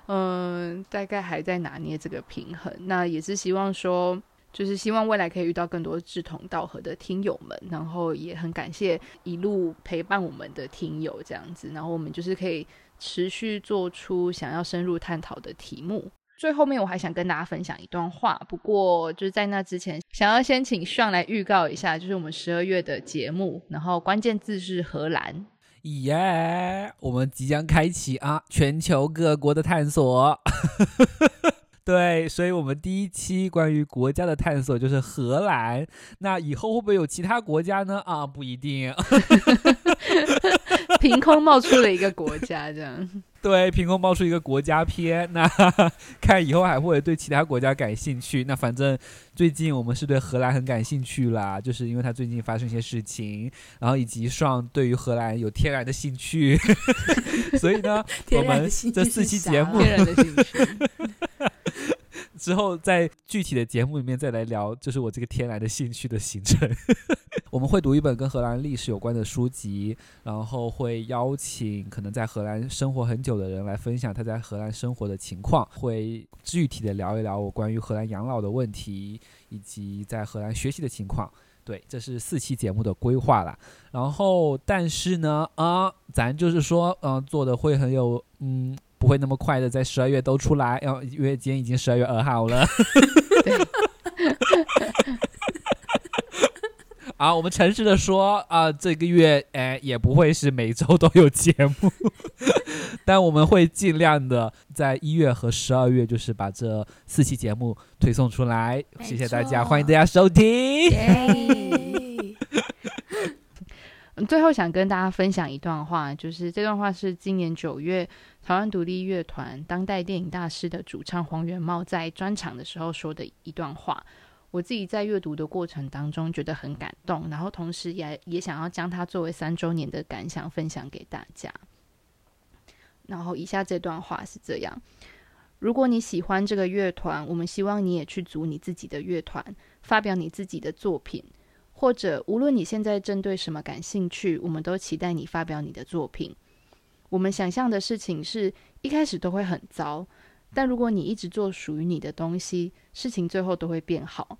B: 嗯，大概还在拿捏这个平衡。那也是希望说。就是希望未来可以遇到更多志同道合的听友们，然后也很感谢一路陪伴我们的听友这样子，然后我们就是可以持续做出想要深入探讨的题目。最后面我还想跟大家分享一段话，不过就是在那之前，想要先请上来预告一下，就是我们十二月的节目，然后关键字是荷兰。
A: 耶我们即将开启啊，全球各国的探索。对，所以，我们第一期关于国家的探索就是荷兰。那以后会不会有其他国家呢？啊，不一定。
B: 凭空冒出了一个国家，这样。
A: 对，凭空冒出一个国家篇。那 看以后还会对其他国家感兴趣。那反正最近我们是对荷兰很感兴趣啦，就是因为他最近发生一些事情，然后以及上对于荷兰有天然的兴趣，所以呢，我们这四期节目。之后在具体的节目里面再来聊，就是我这个天然的兴趣的形成。我们会读一本跟荷兰历史有关的书籍，然后会邀请可能在荷兰生活很久的人来分享他在荷兰生活的情况，会具体的聊一聊我关于荷兰养老的问题，以及在荷兰学习的情况。对，这是四期节目的规划啦。然后，但是呢，啊，咱就是说，嗯，做的会很有，嗯。不会那么快的在十二月都出来，因为今天已经十二月二号了。啊，我们诚实的说啊，这个月哎也不会是每周都有节目，但我们会尽量的在一月和十二月，就是把这四期节目推送出来。谢谢大家，欢迎大家收听。
B: 最后想跟大家分享一段话，就是这段话是今年九月台湾独立乐团当代电影大师的主唱黄元茂在专场的时候说的一段话。我自己在阅读的过程当中觉得很感动，然后同时也也想要将它作为三周年的感想分享给大家。然后以下这段话是这样：如果你喜欢这个乐团，我们希望你也去组你自己的乐团，发表你自己的作品。或者，无论你现在针对什么感兴趣，我们都期待你发表你的作品。我们想象的事情是一开始都会很糟，但如果你一直做属于你的东西，事情最后都会变好。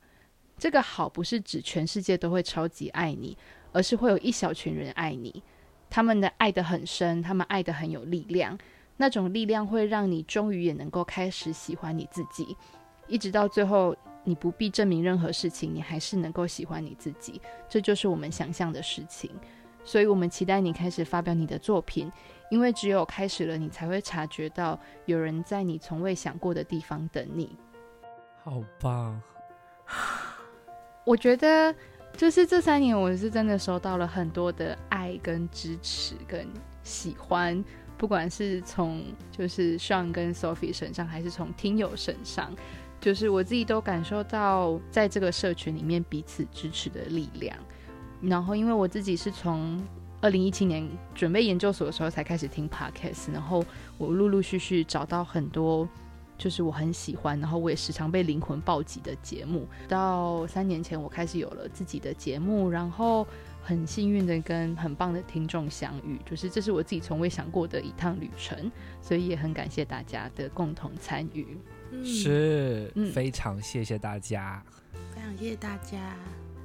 B: 这个好不是指全世界都会超级爱你，而是会有一小群人爱你，他们的爱得很深，他们爱得很有力量。那种力量会让你终于也能够开始喜欢你自己，一直到最后。你不必证明任何事情，你还是能够喜欢你自己，这就是我们想象的事情。所以，我们期待你开始发表你的作品，因为只有开始了，你才会察觉到有人在你从未想过的地方等你。
A: 好棒！
B: 我觉得，就是这三年，我是真的收到了很多的爱、跟支持、跟喜欢，不管是从就是 Sean 跟 Sophie 身上，还是从听友身上。就是我自己都感受到，在这个社群里面彼此支持的力量。然后，因为我自己是从二零一七年准备研究所的时候才开始听 Podcast，然后我陆陆续续找到很多就是我很喜欢，然后我也时常被灵魂暴击的节目。到三年前，我开始有了自己的节目，然后很幸运的跟很棒的听众相遇，就是这是我自己从未想过的一趟旅程，所以也很感谢大家的共同参与。
A: 是、嗯、非常谢谢大家，
C: 非常谢谢大家。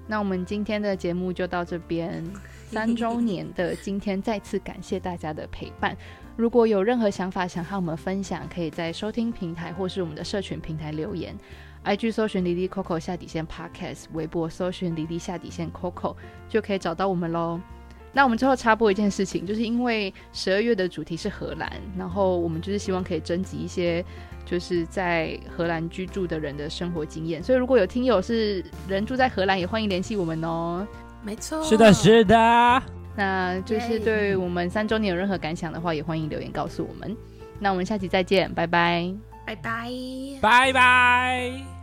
B: 那我们今天的节目就到这边，三周年的今天再次感谢大家的陪伴。如果有任何想法想和我们分享，可以在收听平台或是我们的社群平台留言。IG 搜寻 Lily Coco 下底线 Podcast，微博搜寻 Lily 下底线 Coco 就可以找到我们喽。那我们最后插播一件事情，就是因为十二月的主题是荷兰，然后我们就是希望可以征集一些就是在荷兰居住的人的生活经验，所以如果有听友是人住在荷兰，也欢迎联系我们哦。
C: 没错，
A: 是的，是的。
B: 那就是对我们三周年有任何感想的话，也欢迎留言告诉我们。那我们下期再见，拜拜，
C: 拜拜，
A: 拜拜。